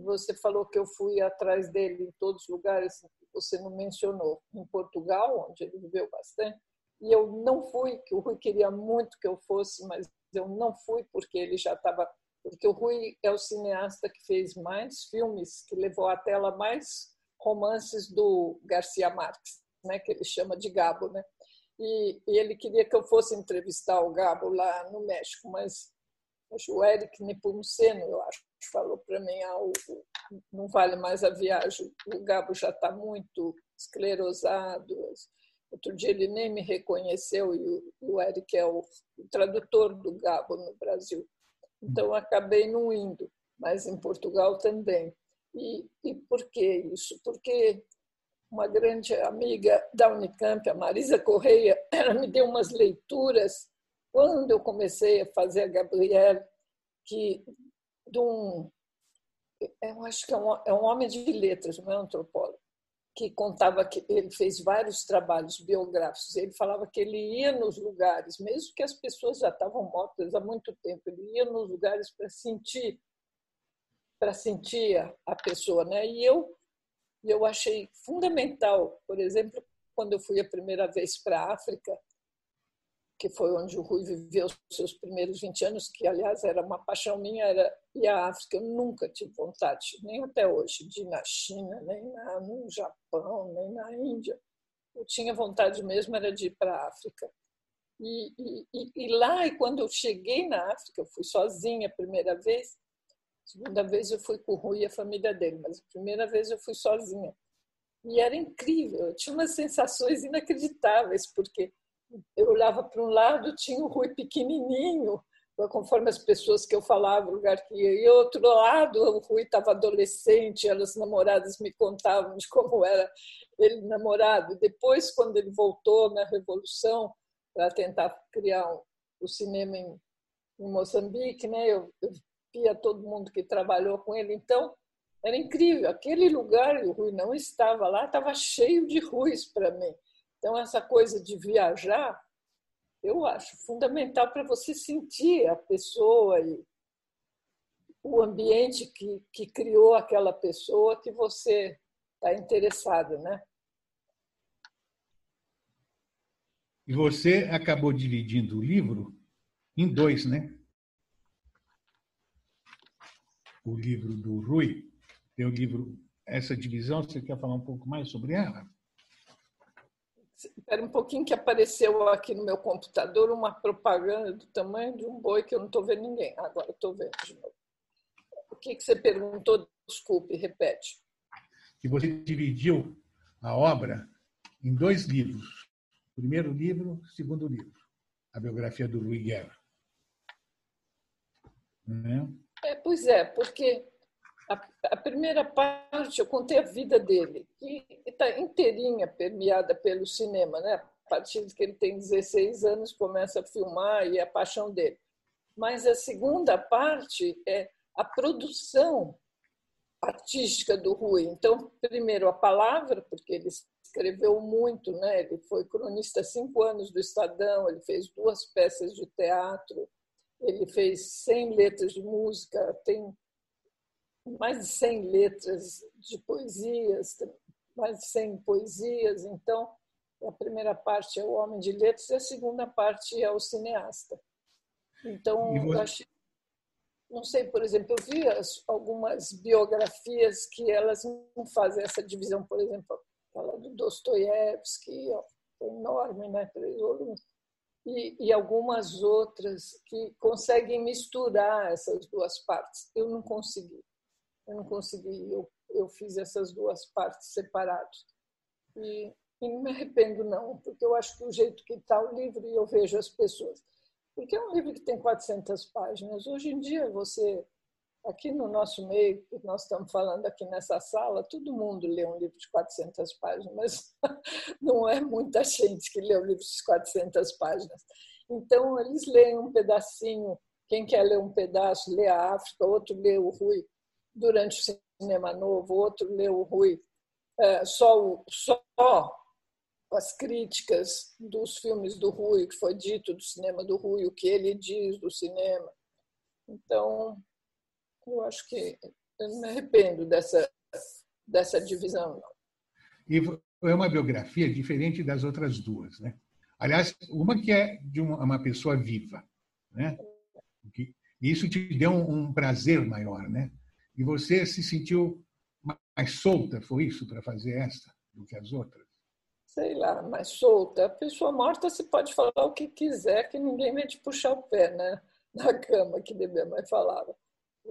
Você falou que eu fui atrás dele em todos os lugares, você não mencionou. Em Portugal, onde ele viveu bastante, e eu não fui, que o Rui queria muito que eu fosse, mas eu não fui porque ele já estava. Porque o Rui é o cineasta que fez mais filmes, que levou à tela mais romances do Garcia Marques, né, que ele chama de Gabo. Né? E, e ele queria que eu fosse entrevistar o Gabo lá no México, mas o Eric Nepomuceno, eu acho, falou para mim: ah, o, não vale mais a viagem, o Gabo já está muito esclerosado, Outro dia ele nem me reconheceu e o Eric é o tradutor do Gabo no Brasil. Então acabei não indo, mas em Portugal também. E, e por que isso? Porque uma grande amiga da Unicamp, a Marisa Correia, ela me deu umas leituras quando eu comecei a fazer a Gabriel, que de um, eu acho que é um, é um homem de letras, não é um antropólogo, que contava que ele fez vários trabalhos biográficos. Ele falava que ele ia nos lugares, mesmo que as pessoas já estavam mortas há muito tempo, ele ia nos lugares para sentir para sentir a pessoa, né? E eu eu achei fundamental, por exemplo, quando eu fui a primeira vez para a África, que foi onde o Rui viveu os seus primeiros 20 anos, que, aliás, era uma paixão minha, era ir à África. Eu nunca tive vontade, nem até hoje, de ir na China, nem na, no Japão, nem na Índia. Eu tinha vontade mesmo era de ir para a África. E, e, e, lá, e quando eu cheguei na África, eu fui sozinha a primeira vez, segunda vez eu fui com o Rui e a família dele, mas a primeira vez eu fui sozinha. E era incrível, eu tinha umas sensações inacreditáveis, porque eu olhava para um lado, tinha o Rui pequenininho, conforme as pessoas que eu falava, o lugar que ia. E outro lado, o Rui estava adolescente, as namoradas me contavam de como era ele namorado. Depois, quando ele voltou na Revolução, para tentar criar o cinema em, em Moçambique, né? Eu, eu via todo mundo que trabalhou com ele. Então, era incrível. Aquele lugar, o Rui não estava lá, estava cheio de Ruis para mim. Então, essa coisa de viajar, eu acho fundamental para você sentir a pessoa e o ambiente que, que criou aquela pessoa que você está interessado, né?
E você acabou dividindo o livro em dois, né? O livro do Rui, tem o livro, essa divisão, você quer falar um pouco mais sobre ela?
Espera um pouquinho que apareceu aqui no meu computador uma propaganda do tamanho de um boi que eu não estou vendo ninguém. Agora estou vendo de novo. O que, que você perguntou? Desculpe, repete.
Que você dividiu a obra em dois livros Primeiro livro, segundo livro, a biografia do Rui Guerra.
Né? É, pois é, porque a, a, primeira parte eu contei a vida dele, que está inteirinha permeada pelo cinema, né? A partir de que ele tem 16 anos, começa a filmar e é a paixão dele. Mas a segunda parte é a produção artística do Rui. Então, primeiro a palavra, porque ele escreveu muito, né? Ele foi cronista cinco anos do Estadão, ele fez duas peças de teatro, ele fez 100 letras de música, tem mais de 100 letras de poesias, mais de 100 poesias. Então, a primeira parte é o homem de letras e a segunda parte é o cineasta. Então, eu achei não sei, por exemplo, eu vi algumas biografias que elas não fazem essa divisão, por exemplo, fala do Dostoiévski, é enorme, né? E, e, algumas outras que conseguem misturar essas duas partes. Eu não consegui. Eu não consegui. Eu, eu fiz essas duas partes separadas. E, e não me arrependo, não, porque eu acho que o jeito que está o livro, e eu vejo as pessoas. Porque é um livro que tem 400 páginas. Hoje em dia, você Aqui no nosso meio, que nós estamos falando aqui nessa sala, todo mundo lê um livro de 400 páginas, mas não é muita gente que lê um livro de 400 páginas. Então, eles leem um pedacinho, quem quer ler um pedaço, lê a África, outro lê o Rui durante o Cinema Novo, outro lê o Rui é, só, só as críticas dos filmes do Rui, que foi dito do cinema do Rui, o que ele diz do cinema. Então, eu acho que eu não me arrependo dessa, dessa divisão. Não.
E é uma biografia diferente das outras duas, né? Aliás, uma que é de uma pessoa viva, né? Isso te deu um prazer maior, né? E você se sentiu mais solta, foi isso, para fazer essa do que as outras?
Sei lá, mais solta. A pessoa morta você pode falar o que quiser, que ninguém vai te puxar o pé, né? Na cama, que minha mãe falava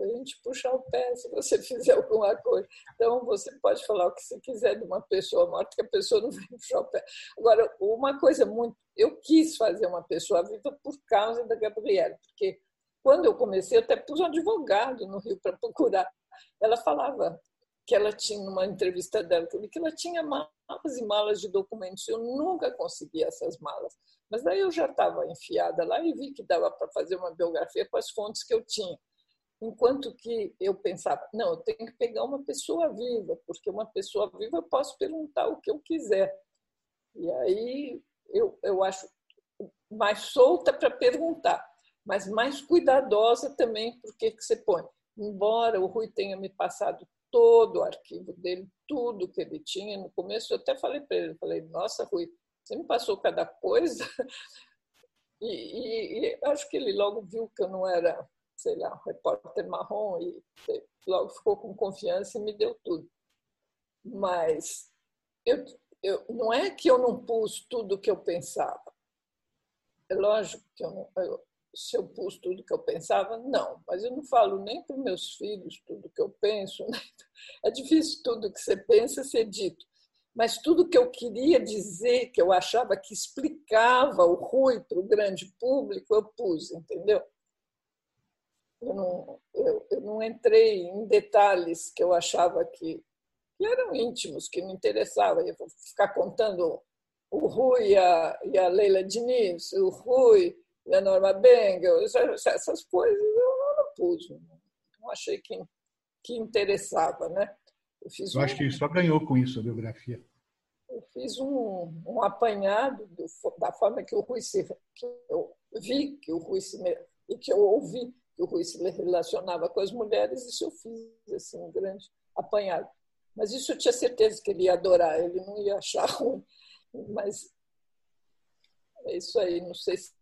a gente puxar o pé se você fizer alguma coisa. Então, você pode falar o que você quiser de uma pessoa morta, que a pessoa não vai puxar o pé. Agora, uma coisa muito. Eu quis fazer uma pessoa viva por causa da Gabriela, porque quando eu comecei, eu até pus um advogado no Rio para procurar. Ela falava que ela tinha, numa entrevista dela, que ela tinha malas e malas de documentos. Eu nunca consegui essas malas. Mas daí eu já estava enfiada lá e vi que dava para fazer uma biografia com as fontes que eu tinha. Enquanto que eu pensava, não, eu tenho que pegar uma pessoa viva, porque uma pessoa viva eu posso perguntar o que eu quiser. E aí eu, eu acho mais solta para perguntar, mas mais cuidadosa também porque que você põe. Embora o Rui tenha me passado todo o arquivo dele, tudo que ele tinha, no começo eu até falei para ele, falei, nossa, Rui, você me passou cada coisa, E, e, acho que ele logo viu que eu não era, sei lá, repórter marrom e logo ficou com confiança e me deu tudo. Mas eu, eu, não é que eu não pus tudo o que eu pensava. É lógico que eu não, eu, se eu pus tudo que eu pensava, não. Mas eu não falo nem para meus filhos tudo que eu penso. Né? É difícil tudo que você pensa ser dito mas tudo que eu queria dizer, que eu achava que explicava o Rui para o grande público, eu pus, entendeu? Eu não, eu, eu não entrei em detalhes que eu achava que, que eram íntimos, que me interessavam. Eu vou ficar contando o Rui e a, e a Leila Diniz, o Rui e a Norma Bengel, essas coisas eu não pus, não achei que, que interessava, né?
Eu, fiz eu um... acho que só ganhou com isso a biografia.
Eu fiz um, um apanhado do, da forma que o Rui se, que eu vi que o Rui se e que eu ouvi que o Rui se relacionava com as mulheres, isso eu fiz assim um grande apanhado. Mas isso eu tinha certeza que ele ia adorar, ele não ia achar ruim. Mas é isso aí, não sei se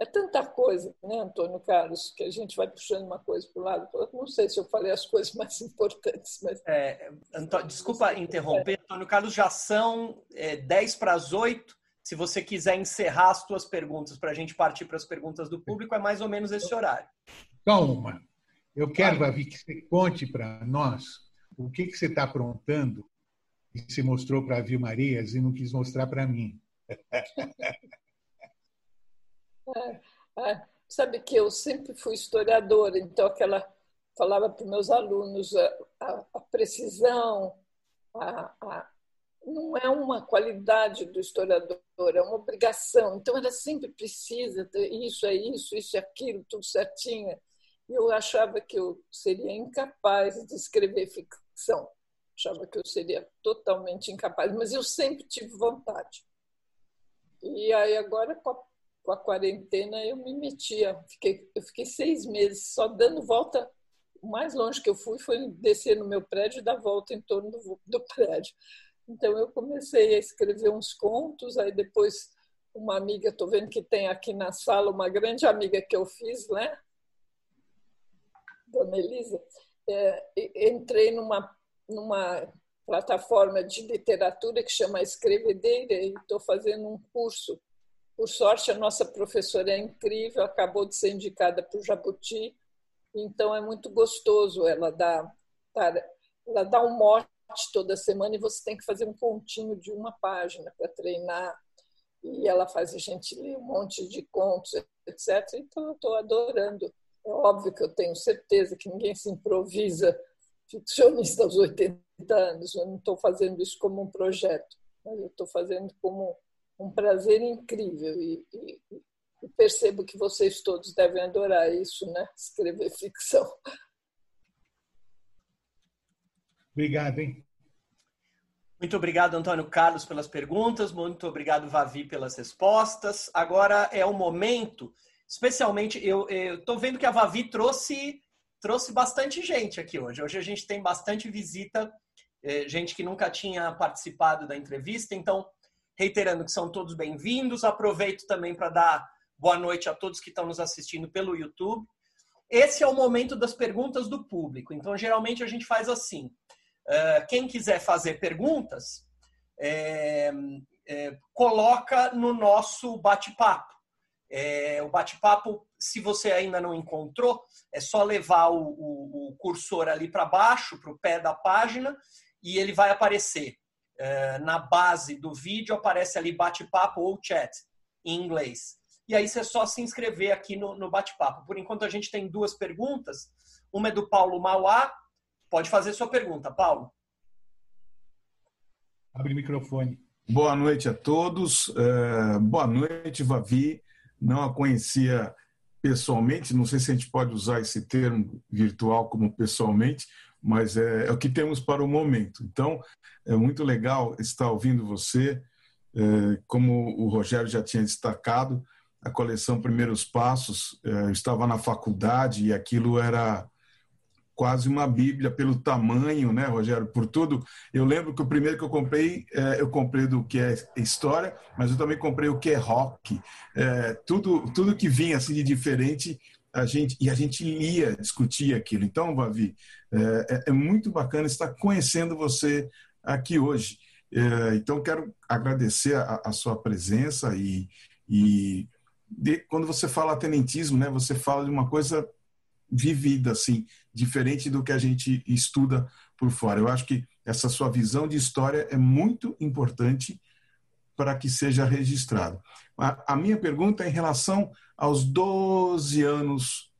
é tanta coisa, né, Antônio Carlos, que a gente vai puxando uma coisa para o lado. Não sei se eu falei as coisas mais importantes, mas.
É, Antônio, desculpa interromper, Antônio Carlos, já são é, 10 para as 8. Se você quiser encerrar as suas perguntas para a gente partir para as perguntas do público, é mais ou menos esse horário.
Calma. Eu quero, Vavi, que você conte para nós o que, que você está aprontando e se mostrou para a Vi Marias e não quis mostrar para mim.
É, é. Sabe que eu sempre fui historiadora, então aquela falava para os meus alunos a, a, a precisão, a, a, não é uma qualidade do historiador, é uma obrigação. Então ela sempre precisa ter isso é isso, isso é aquilo, tudo certinho. Eu achava que eu seria incapaz de escrever ficção. Achava que eu seria totalmente incapaz, mas eu sempre tive vontade. E aí agora com a com a quarentena, eu me metia. Fiquei, eu fiquei seis meses só dando volta. O mais longe que eu fui foi descer no meu prédio e dar volta em torno do, do prédio. Então, eu comecei a escrever uns contos. Aí, depois, uma amiga, estou vendo que tem aqui na sala, uma grande amiga que eu fiz, né? Dona Elisa. É, entrei numa, numa plataforma de literatura que chama Escrevedeira e estou fazendo um curso por sorte, a nossa professora é incrível, acabou de ser indicada para o Jabuti, então é muito gostoso. Ela dá, ela dá um mote toda semana e você tem que fazer um pontinho de uma página para treinar. E ela faz a gente ler um monte de contos, etc. Então, eu estou adorando. É óbvio que eu tenho certeza que ninguém se improvisa ficcionista aos 80 anos. Eu não estou fazendo isso como um projeto, mas eu estou fazendo como um prazer incrível e, e, e, percebo que vocês todos devem adorar isso, né? Escrever ficção.
Obrigado, hein?
Muito obrigado, Antônio Carlos, pelas perguntas. Muito obrigado, Vavi, pelas respostas. Agora é o momento, especialmente, eu estou vendo que a Vavi trouxe, trouxe bastante gente aqui hoje. Hoje a gente tem bastante visita, eh, gente que nunca tinha participado da entrevista. Então, reiterando que são todos bem-vindos. Aproveito também para dar boa noite a todos que estão nos assistindo pelo YouTube. Esse é o momento das perguntas do público. Então, geralmente a gente faz assim: quem quiser fazer perguntas, é, é, coloca no nosso bate-papo. É, o bate-papo, se você ainda não encontrou, é só levar o, o, o cursor ali para baixo, para o pé da página, e ele vai aparecer é, na base do vídeo aparece ali bate-papo ou chat em inglês. E aí você é só se inscrever aqui no, no bate-papo. Por enquanto a gente tem duas perguntas. Uma é do Paulo Mauá. Pode fazer sua pergunta, Paulo.
Abre o microfone.
Boa noite a todos. Uh, boa noite, Vavi. Não a conhecia pessoalmente, não sei se a gente pode usar esse termo virtual como pessoalmente, mas é, é, o que temos para o momento. Então, é muito legal estar ouvindo você. É, como o Rogério já tinha destacado, a coleção Primeiros Passos, é, eu estava na faculdade e aquilo era quase uma bíblia pelo tamanho, né, Rogério? Por tudo. Eu lembro que o primeiro que eu comprei, é, eu comprei do que é história, mas eu também comprei o que é rock. É, tudo, tudo que vinha assim de diferente, a gente e a gente lia, discutia aquilo. Então, Vavi, é, é, é muito bacana estar conhecendo você aqui hoje. É, então, quero agradecer a, a sua presença e, e de, quando você fala tenentismo, né, você fala de uma coisa vivida, assim, diferente do que a gente estuda por fora. Eu acho que essa sua visão de história é muito importante para que seja registrado. A, minha pergunta é em relação aos 12 anos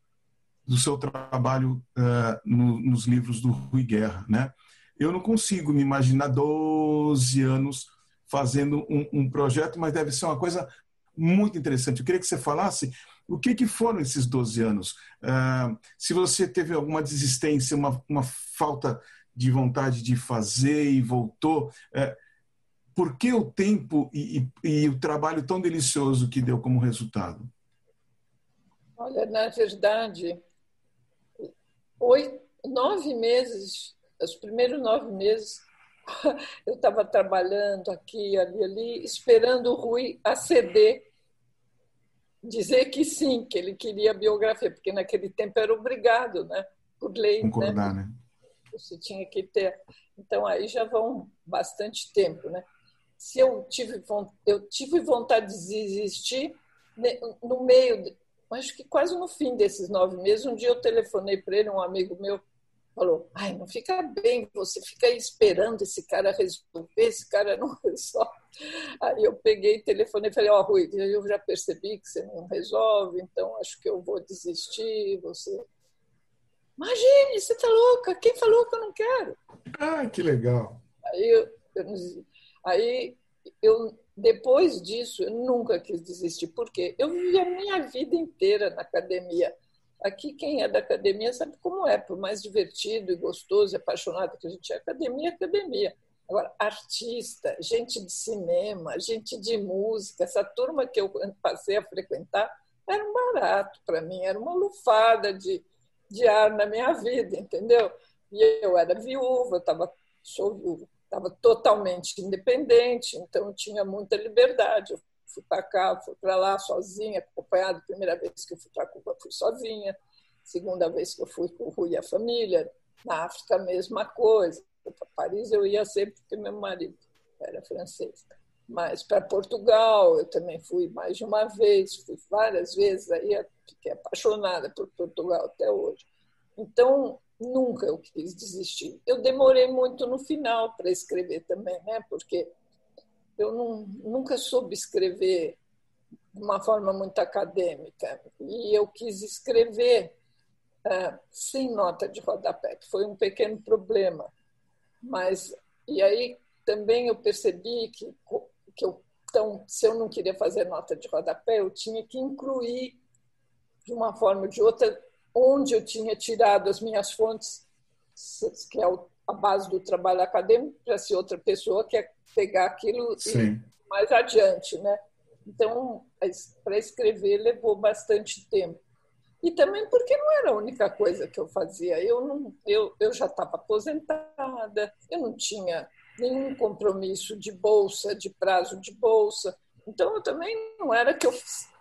do seu trabalho uh, no, nos livros do Rui Guerra, né? Eu não consigo me imaginar 12 anos fazendo um, um projeto, mas deve ser uma coisa muito interessante. Eu queria que você falasse o que, que foram esses 12 anos? Uh, se você teve alguma desistência, uma, uma falta de vontade de fazer e voltou, uh, por que o tempo e, e, e, o trabalho tão delicioso que deu como resultado?
Olha, na verdade, oito, nove meses, os primeiros nove meses, eu estava trabalhando aqui, ali, ali, esperando o Rui aceder dizer que sim, que ele queria a biografia, porque naquele tempo era obrigado, né? Por lei.
Né? Concordar, né? né?
Você tinha que ter. Então aí já vão bastante tempo, né? Se eu tive eu tive vontade de desistir né, no meio, acho que quase no fim desses nove meses, um dia eu telefonei para ele, um amigo meu, falou: Ai, não fica bem, você fica aí esperando esse cara resolver, esse cara não resolve. Aí eu peguei o telefone e falei: Ó, oh, Rui, eu já percebi que você não resolve, então acho que eu vou desistir. Você. Imagine, você tá louca, quem falou que eu não quero?
Ah, que legal.
Aí eu, eu aí eu depois disso, eu nunca quis desistir, porque eu vivi a minha vida inteira na academia. Aqui, quem é da academia sabe como é, por mais divertido e gostoso e apaixonado que a gente é, academia é academia. Agora, artista, gente de cinema, gente de música, essa turma que eu passei a frequentar era um barato para mim, era uma lufada de, de ar na minha vida, entendeu? E eu era viúva, estava sou viúva, estava totalmente independente, então eu tinha muita liberdade. Eu fui para cá, fui para lá sozinha, acompanhada. Primeira vez que eu fui para Cuba, fui sozinha. Segunda vez que eu fui com o Rui e a família. Na África, mesma coisa. Para Paris eu ia sempre porque meu marido era francês. Mas para Portugal eu também fui mais de uma vez, fui várias vezes, aí fiquei apaixonada por Portugal até hoje. Então, nunca eu quis desistir. Eu demorei muito no final para escrever também, né? Porque eu não, nunca soube escrever de uma forma muito acadêmica e eu quis escrever uh, sem nota de rodapé, que foi um pequeno problema. Mas e aí também eu percebi que que eu então se eu não queria fazer nota de rodapé, eu tinha que incluir de uma forma ou de outra onde eu tinha tirado as minhas fontes, que é a base do trabalho acadêmico, para se outra pessoa quer pegar aquilo e mais adiante, né? Então, para escrever levou bastante tempo. E também porque não era a única coisa que eu fazia. Eu, não, eu, eu já estava aposentada, eu não tinha nenhum compromisso de bolsa, de prazo de bolsa. Então, eu também não era que eu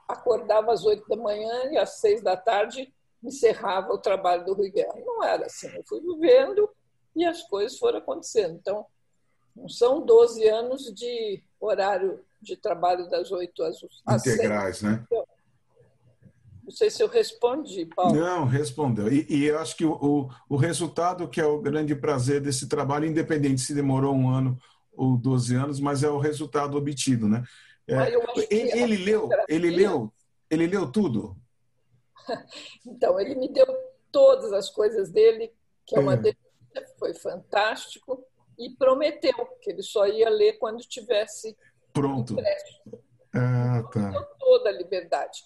acordava às oito da manhã e às seis da tarde encerrava o trabalho do Rui Guerra. Não era assim. Eu fui vivendo e as coisas foram acontecendo. Então, não são 12 anos de horário de trabalho das 8 às,
às Integrais, 6. né?
Não sei se eu respondi, Paulo.
Não, respondeu. E, e eu acho que o, o, resultado, que é o grande prazer desse trabalho, independente se demorou um ano ou 12 anos, mas é o resultado obtido, né? É, ele, ele leu, ele leu, ele leu tudo.
Então, ele me deu todas as coisas dele, que é uma é. Foi fantástico e prometeu que ele só ia ler quando tivesse
pronto. Ah, tá.
Toda a liberdade.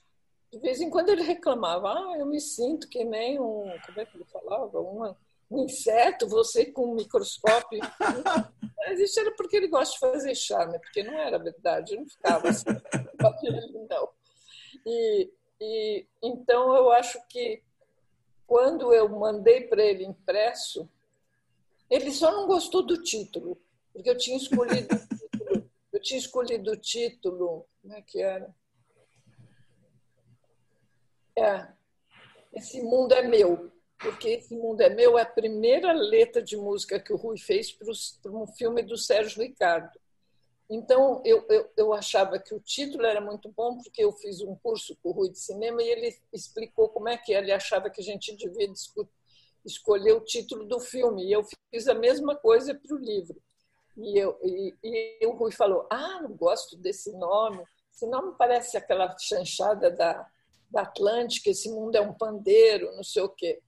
De vez em quando ele reclamava, ah, eu me sinto que nem um, como é que ele falava, um, um inseto, você com um microscópio. Mas isso era porque ele gosta de fazer charme, porque não era verdade, eu não ficava assim, não. E, e então eu acho que quando eu mandei para ele impresso, ele só não gostou do título, porque eu tinha escolhido o título, eu tinha escolhido o título, como é que era? É, esse mundo é meu, porque esse mundo é meu é a primeira letra de música que o Rui fez para um filme do Sérgio Ricardo. Então, eu, eu, eu, achava que o título era muito bom, porque eu fiz um curso com o Rui de cinema e ele explicou como é que ele achava que a gente devia escolher o título do filme. E eu fiz a mesma coisa para o livro. E, eu, e, e o Rui falou: Ah, não gosto desse nome. Esse nome parece aquela chanchada da, da Atlântica, esse mundo é um pandeiro, não sei o quê.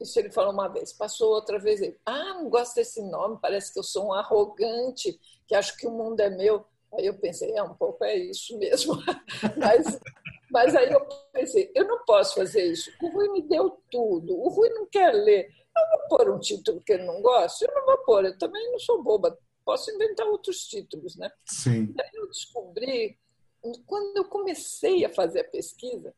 Isso ele falou uma vez. Passou outra vez ele, ah, não gosto desse nome, parece que eu sou um arrogante, que acho que o mundo é meu. Aí eu pensei, é um pouco é isso mesmo. mas, mas aí eu pensei, eu não posso fazer isso. O Rui me deu tudo. O Rui não quer ler. Eu vou pôr um título que ele não gosta? Eu não vou pôr. Eu também não sou boba. Posso inventar outros títulos, né?
Sim.
Aí eu descobri, quando eu comecei a fazer a pesquisa,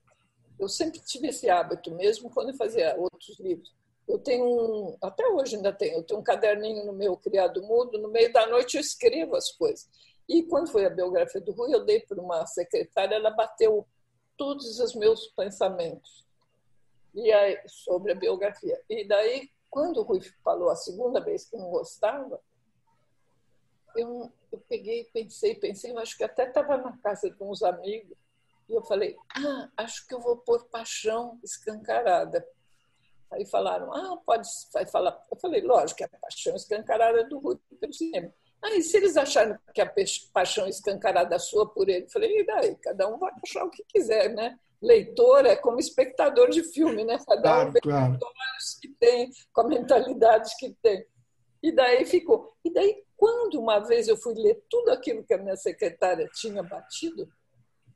eu sempre tive esse hábito, mesmo quando eu fazia outros livros. Eu tenho um, até hoje ainda tenho, eu tenho um caderninho no meu criado mudo, no meio da noite eu escrevo as coisas. E quando foi a biografia do Rui, eu dei para uma secretária, ela bateu todos os meus pensamentos e aí, sobre a biografia. E daí, quando o Rui falou a segunda vez que não gostava, eu, eu peguei, pensei, pensei, eu acho que até estava na casa de uns amigos, e eu falei, ah, acho que eu vou pôr paixão escancarada. Aí falaram, ah, pode vai falar. Eu falei, lógico, que a paixão escancarada é do Rui pelo cinema. Aí, se eles acharem que a paixão escancarada é sua por ele, eu falei, e daí? Cada um vai achar o que quiser, né? Leitor é como espectador de filme, né? Cada
claro,
um vê
claro.
com olhos que tem, com a mentalidade que tem. E daí ficou. E daí, quando uma vez eu fui ler tudo aquilo que a minha secretária tinha batido,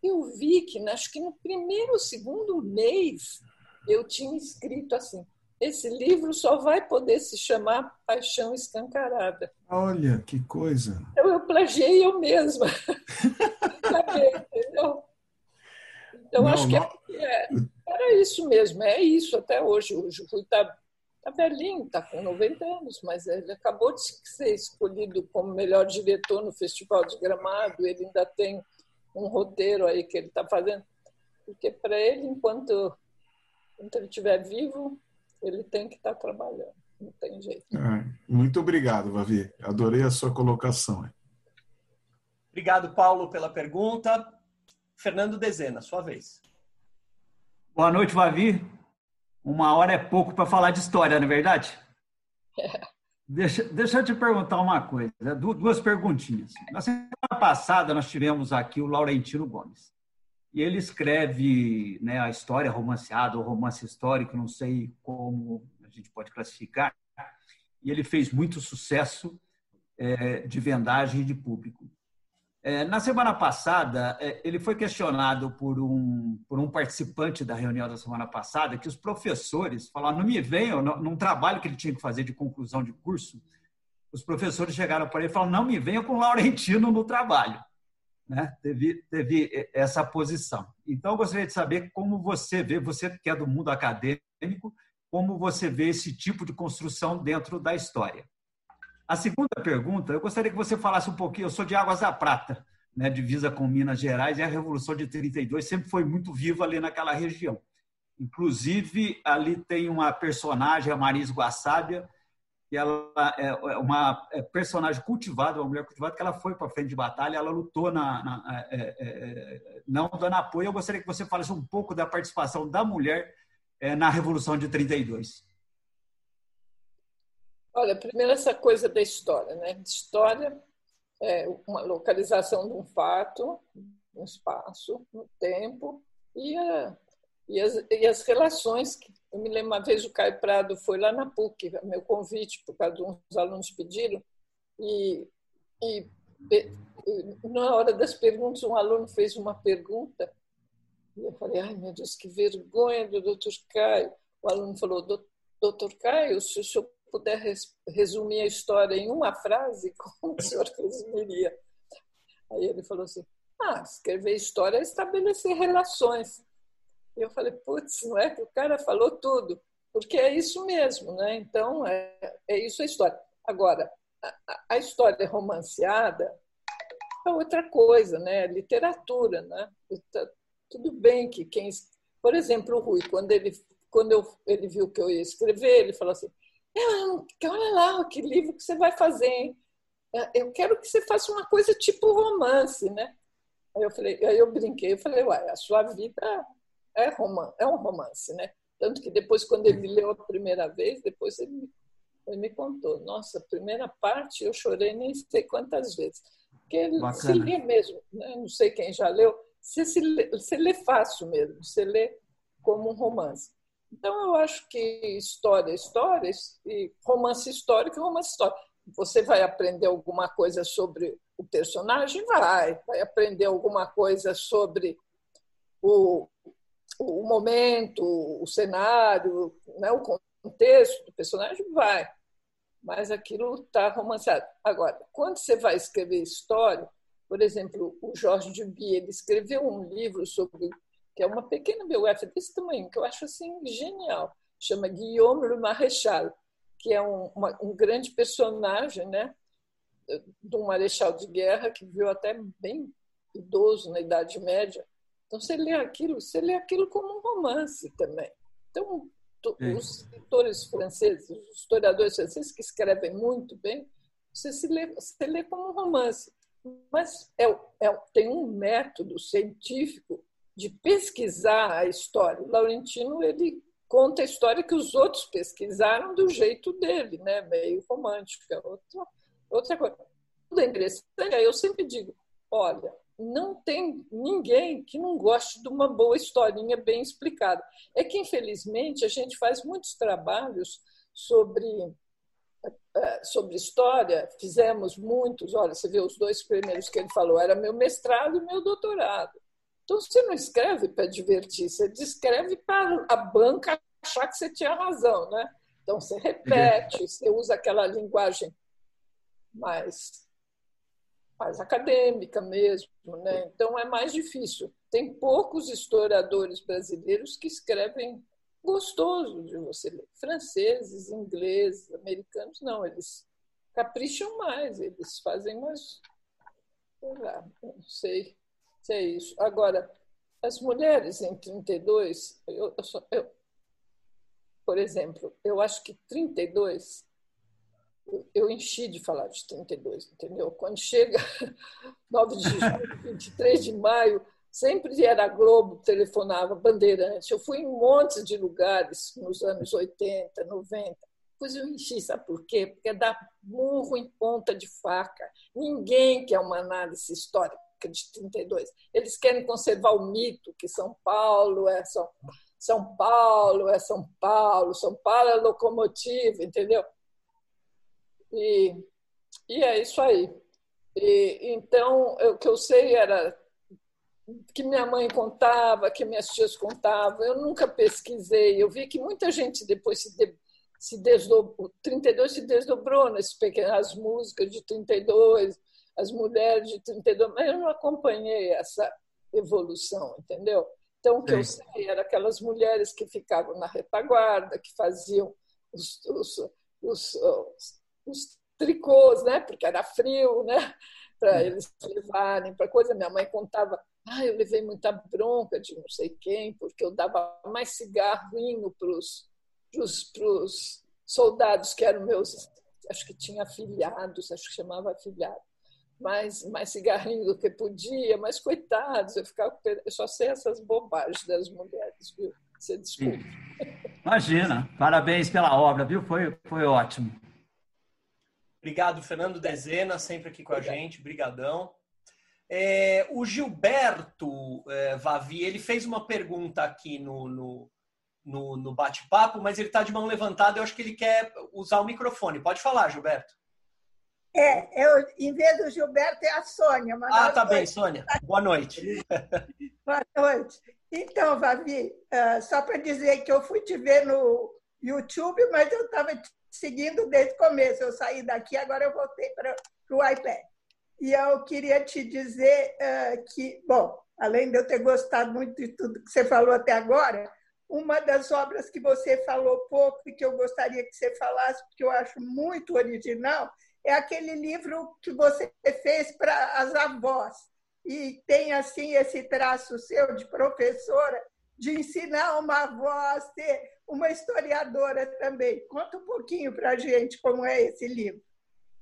eu vi que, acho que no primeiro ou segundo mês, eu tinha escrito assim: esse livro só vai poder se chamar Paixão Escancarada.
Olha, que coisa!
Então, eu plagiei eu mesma. entendeu? Então, não, acho que é, era isso mesmo, é isso até hoje. O Rui está tá velhinho, está com 90 anos, mas ele acabou de ser escolhido como melhor diretor no Festival de Gramado, ele ainda tem um roteiro aí que ele está fazendo, porque para ele, enquanto, enquanto ele estiver vivo, ele tem que estar tá trabalhando, não tem jeito.
É, muito obrigado, Vavi. Adorei a sua colocação.
Obrigado, Paulo, pela pergunta. Fernando Dezena, sua vez.
Boa noite, Vavi. Uma hora é pouco para falar de história, não é verdade? É. Deixa, deixa eu te perguntar uma coisa, né? duas perguntinhas. Na semana passada, nós tivemos aqui o Laurentino Gomes. E ele escreve né, a história romanceada, ou romance histórico, não sei como a gente pode classificar. E ele fez muito sucesso é, de vendagem de público. É, na semana passada, é, ele foi questionado por um, por um participante da reunião da semana passada que os professores falaram: não me venham, num trabalho que ele tinha que fazer de conclusão de curso, os professores chegaram para ele e falaram: não me venham com Laurentino no trabalho. Né? Teve, teve essa posição. Então, eu gostaria de saber como você vê, você que é do mundo acadêmico, como você vê esse tipo de construção dentro da história. A segunda pergunta, eu gostaria que você falasse um pouquinho. Eu sou de Águas da Prata, né, divisa com Minas Gerais, e a Revolução de 32 sempre foi muito viva ali naquela região. Inclusive, ali tem uma personagem, a Maris Guassabia, que ela é, é uma é personagem cultivada, uma mulher cultivada, que ela foi para frente de batalha, ela lutou na, na é, é, é, não dando apoio. Eu gostaria que você falasse um pouco da participação da mulher na Revolução de 32.
Olha, primeiro essa coisa da história, né? História é uma localização de um fato, um espaço, um tempo e, a, e, as, e as relações. Que, eu me lembro uma vez o Caio Prado foi lá na PUC, meu convite, por causa de uns alunos pediram, e, e, na hora das perguntas um aluno fez uma pergunta e eu falei, ai meu Deus, que vergonha do doutor Caio. O aluno falou, doutor Caio, se o senhor puder resumir a história em uma frase, como o senhor resumiria? Aí ele falou assim: ah, escrever história é estabelecer relações. Eu falei, putz, não é que o cara falou tudo, porque é isso mesmo, né? Então, é, é isso a história. Agora, a, a história romanceada é outra coisa, né? Literatura, né? Tá, tudo bem que quem... Por exemplo, o Rui, quando ele, quando eu, ele viu que eu ia escrever, ele falou assim, é, olha lá, que livro que você vai fazer, hein? É, eu quero que você faça uma coisa tipo romance, né? Aí eu falei, aí eu brinquei, eu falei, uai, a sua vida é, romance, é um romance, né? Tanto que depois, quando ele leu a primeira vez, depois ele, ele me contou, nossa, a primeira parte eu chorei nem sei quantas vezes. Porque ele Bacana. se lê mesmo, né? não sei quem já leu, você, se lê, você lê fácil mesmo, você lê como um romance. Então, eu acho que história é história, e romance histórico é romance histórico. Você vai aprender alguma coisa sobre o personagem? Vai. Vai aprender alguma coisa sobre o, o momento, o cenário, né, o contexto do personagem? Vai. Mas aquilo está romanceado. Agora, quando você vai escrever história, por exemplo, o Jorge Duby, ele escreveu um livro sobre que é uma pequena biografia desse tamanho, que eu acho assim genial. Chama Guillaume Le Maréchal, que é um, uma, um grande personagem né, de um marechal de guerra que viu até bem idoso na Idade Média. Então, você lê aquilo, você lê aquilo como um romance também. Então, os escritores franceses, os historiadores franceses que escrevem muito bem, você, se lê, você lê como um romance. Mas é, é, tem um método científico de pesquisar a história. O Laurentino ele conta a história que os outros pesquisaram do jeito dele, né? meio romântica, outra, outra coisa. Tudo é interessante. Eu sempre digo, olha, não tem ninguém que não goste de uma boa historinha bem explicada. É que, infelizmente, a gente faz muitos trabalhos sobre, eh, sobre história, fizemos muitos. Olha, você vê os dois primeiros que ele falou, era meu mestrado e meu doutorado. Então, você não escreve para divertir, você escreve para a banca achar que você tinha razão, né? Então, você repete, você usa aquela linguagem mais, mais acadêmica mesmo, né? Então, é mais difícil. Tem poucos historiadores brasileiros que escrevem gostoso de você ler. Franceses, ingleses, americanos, não, eles capricham mais, eles fazem mais, sei lá, não sei se é isso. Agora, as mulheres em 32, eu, eu, eu, por exemplo, eu acho que 32, eu, enchi de falar de 32, entendeu? Quando chega 9 de julho, 23 de maio, sempre era Globo, telefonava, Bandeirante. Eu fui em montes de lugares nos anos 80, 90. Depois eu enchi, sabe por quê? Porque dar burro em ponta de faca. Ninguém quer uma análise histórica de 32. Eles querem conservar o mito que São Paulo é São, São Paulo, é São Paulo, São Paulo é locomotiva, entendeu? E, e é isso aí. E, então, o que eu sei era que minha mãe contava, que minhas tias contavam. Eu nunca pesquisei. Eu vi que muita gente depois se, de, se desdobrou, 32 se desdobrou nas pequenas músicas de 32, as mulheres de 32, mas eu não acompanhei essa evolução, entendeu? Então, o que Sim. eu sei era aquelas mulheres que ficavam na retaguarda, que faziam os, os, os, os, os tricôs, né? porque era frio, né? para eles levarem para coisa. Minha mãe contava, ah, eu levei muita bronca de não sei quem, porque eu dava mais cigarrinho para os soldados que eram meus, acho que tinha afilhados, acho que chamava afilhado mais, mais cigarrinho do que podia, mas coitados, eu, ficava, eu só sei essas bobagens das mulheres, viu? Você desculpa.
Imagina, parabéns pela obra, viu? Foi, foi ótimo.
Obrigado, Fernando Dezena, sempre aqui com Obrigado. a gente, brigadão. É, o Gilberto é, Vavi, ele fez uma pergunta aqui no, no, no, no bate-papo, mas ele está de mão levantada, eu acho que ele quer usar o microfone. Pode falar, Gilberto.
É, eu, em vez do Gilberto, é a Sônia.
Ah, tá bem, Sônia. Boa noite.
Boa noite. Então, Vavi, ah, só para dizer que eu fui te ver no YouTube, mas eu estava te seguindo desde o começo. Eu saí daqui, agora eu voltei para o iPad. E eu queria te dizer ah, que, bom, além de eu ter gostado muito de tudo que você falou até agora, uma das obras que você falou pouco e que eu gostaria que você falasse, porque eu acho muito original, é aquele livro que você fez para as avós. E tem assim esse traço seu de professora de ensinar uma avó a ser uma historiadora também. Conta um pouquinho para a gente como é esse livro.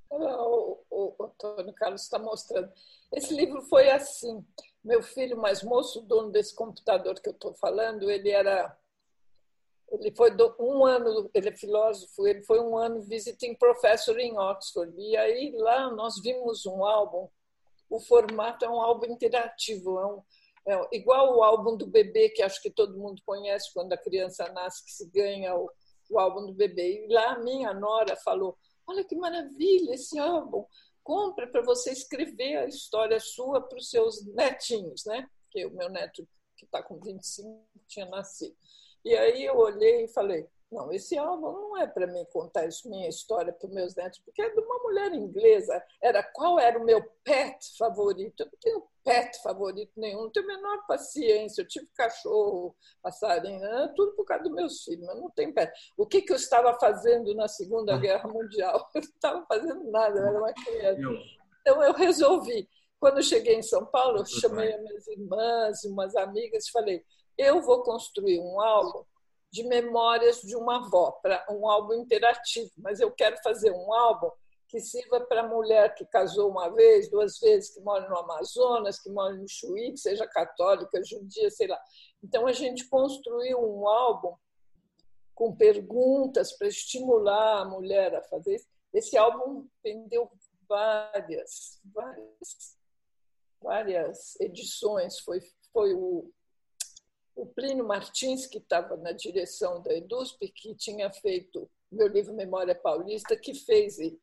O, o, o Antônio Carlos está mostrando. Esse livro foi assim. Meu filho mais moço, dono desse computador que eu estou falando, ele era ele foi um ano, ele é filósofo, ele foi um ano visiting professor em Oxford. E aí lá nós vimos um álbum. O formato é um álbum interativo, é, um, igual o álbum do bebê que acho que todo mundo conhece quando a criança nasce que se ganha o, o álbum do bebê. E lá a minha nora falou: Olha que maravilha esse álbum! Compra para você escrever a história sua para os seus netinhos, né? Porque o meu neto, que está com 25, tinha nascido. E aí eu olhei e falei: não, esse álbum não é para mim contar isso, minha história para os meus netos, porque é de uma mulher inglesa. Era qual era o meu pet favorito? Eu não tenho pet favorito nenhum, não tenho a menor paciência. Eu tive cachorro, passarinho, tudo por causa dos meus filhos, mas não tem pet. O que, que eu estava fazendo na Segunda Guerra Mundial? Eu não estava fazendo nada, eu era uma criança. Então eu resolvi. Quando eu cheguei em São Paulo, eu chamei as minhas irmãs e umas amigas e falei: eu vou construir um álbum de memórias de uma avó, para um álbum interativo, mas eu quero fazer um álbum que sirva para a mulher que casou uma vez, duas vezes, que mora no Amazonas, que mora no Chuí, que seja católica, judia, sei lá. Então a gente construiu um álbum com perguntas para estimular a mulher a fazer isso. Esse álbum vendeu várias, várias, várias edições. Foi, foi o o Plínio Martins, que estava na direção da EDUSP, que tinha feito meu livro Memória Paulista, que fez, e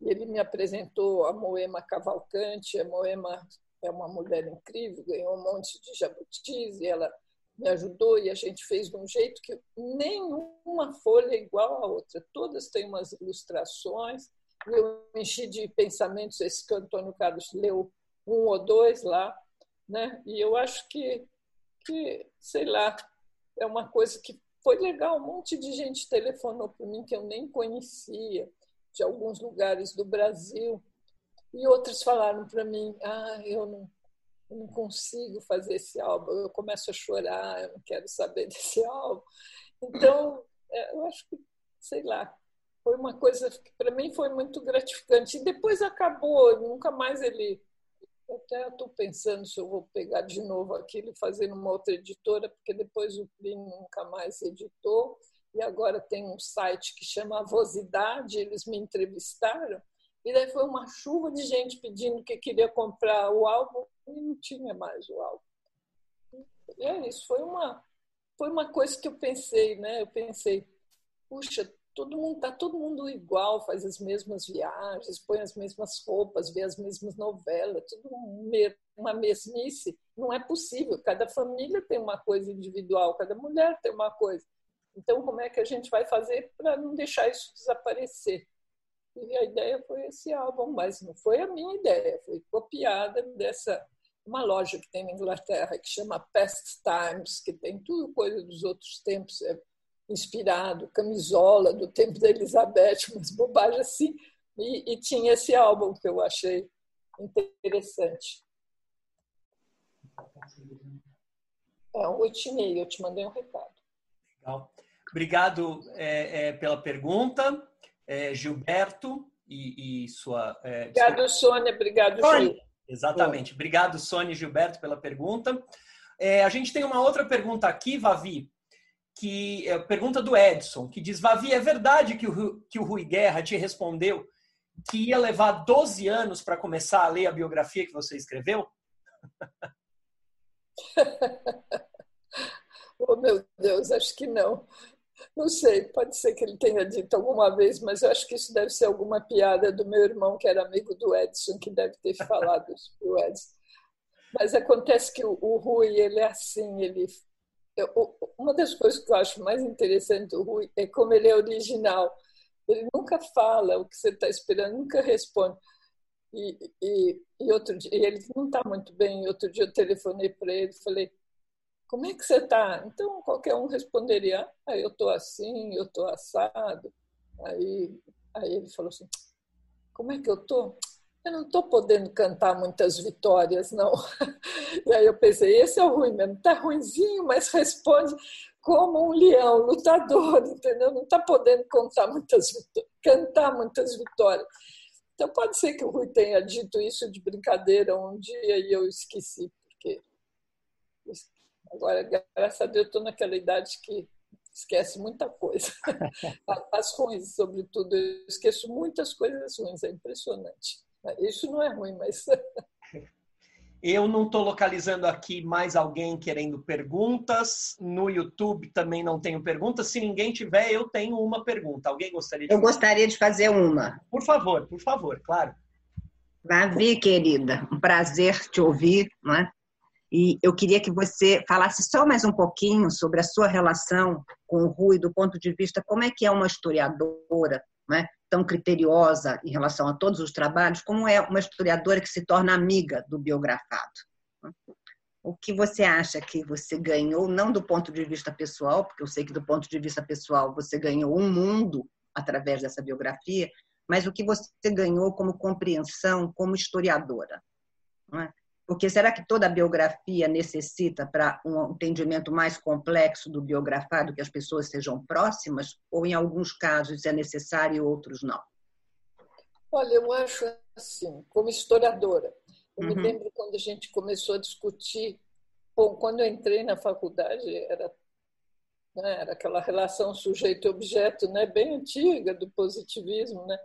ele me apresentou a Moema Cavalcante. A Moema é uma mulher incrível, ganhou um monte de jabutis, e ela me ajudou, e a gente fez de um jeito que nenhuma folha é igual à outra, todas têm umas ilustrações. Eu enchi de pensamentos, esse que o Antônio Carlos leu um ou dois lá, né? e eu acho que que, sei lá, é uma coisa que foi legal. Um monte de gente telefonou para mim que eu nem conhecia, de alguns lugares do Brasil. E outros falaram para mim: ah, eu não, eu não consigo fazer esse álbum, eu começo a chorar, eu não quero saber desse álbum. Então, é, eu acho que, sei lá, foi uma coisa que para mim foi muito gratificante. E depois acabou, nunca mais ele até estou pensando se eu vou pegar de novo aquilo e fazer numa outra editora, porque depois o Plínio nunca mais editou, e agora tem um site que chama Avosidade, eles me entrevistaram, e daí foi uma chuva de gente pedindo que queria comprar o álbum, e não tinha mais o álbum. E é isso, foi uma, foi uma coisa que eu pensei, né? Eu pensei, puxa, todo mundo tá todo mundo igual, faz as mesmas viagens, põe as mesmas roupas, vê as mesmas novelas, tudo uma mesmice. Não é possível. Cada família tem uma coisa individual, cada mulher tem uma coisa. Então, como é que a gente vai fazer para não deixar isso desaparecer? E a ideia foi esse álbum, mas não foi a minha ideia, foi copiada dessa uma loja que tem na Inglaterra que chama Past Times, que tem tudo coisa dos outros tempos, é inspirado, camisola do tempo da Elizabeth, umas bobagens assim, e, e tinha esse álbum que eu achei interessante. É um oito e meio, eu te mandei um recado.
Legal. Obrigado é, é, pela pergunta, é, Gilberto e, e sua.
É, obrigado, Sônia. Obrigado, Gil.
Exatamente. Obrigado, Sônia e Gilberto, pela pergunta. É, a gente tem uma outra pergunta aqui, Vavi, que é, pergunta do Edson, que diz: Vavi, é verdade que o, que o Rui Guerra te respondeu que ia levar 12 anos para começar a ler a biografia que você escreveu?
oh, meu Deus, acho que não. Não sei, pode ser que ele tenha dito alguma vez, mas eu acho que isso deve ser alguma piada do meu irmão, que era amigo do Edson, que deve ter falado isso para o Edson. Mas acontece que o, o Rui, ele é assim, ele eu, uma das coisas que eu acho mais interessante do Rui é como ele é original. Ele nunca fala o que você está esperando, nunca responde. E, e, e outro dia, ele não está muito bem. Outro dia eu telefonei para ele falei: Como é que você está? Então qualquer um responderia: ah, Eu estou assim, eu estou assado. Aí, aí ele falou assim: Como é que eu estou? Eu não estou podendo cantar muitas vitórias, não. E aí eu pensei: Esse é o ruim mesmo. Está ruimzinho, mas responde como um leão, lutador, entendeu? Não está podendo contar muitas, cantar muitas vitórias. Então, pode ser que o Rui tenha dito isso de brincadeira um dia e eu esqueci, porque agora, graças a Deus, estou naquela idade que esquece muita coisa. As ruins, sobretudo, eu esqueço muitas coisas ruins, é impressionante. Isso não é ruim, mas
Eu não estou localizando aqui mais alguém querendo perguntas. No YouTube também não tenho perguntas. Se ninguém tiver, eu tenho uma pergunta. Alguém gostaria de
Eu gostaria de fazer uma.
Por favor, por favor, claro.
Davi, querida, um prazer te ouvir, não é? E eu queria que você falasse só mais um pouquinho sobre a sua relação com o Rui, do ponto de vista como é que é uma historiadora, não é? Tão criteriosa em relação a todos os trabalhos, como é uma historiadora que se torna amiga do biografado. O que você acha que você ganhou, não do ponto de vista pessoal, porque eu sei que do ponto de vista pessoal você ganhou um mundo através dessa biografia, mas o que você ganhou como compreensão como historiadora? É? Porque será que toda a biografia necessita, para um entendimento mais complexo do biografado, que as pessoas sejam próximas? Ou em alguns casos é necessário e outros não?
Olha, eu acho assim, como historiadora, eu uhum. me lembro quando a gente começou a discutir. Bom, quando eu entrei na faculdade, era, né, era aquela relação sujeito-objeto né, bem antiga do positivismo, né,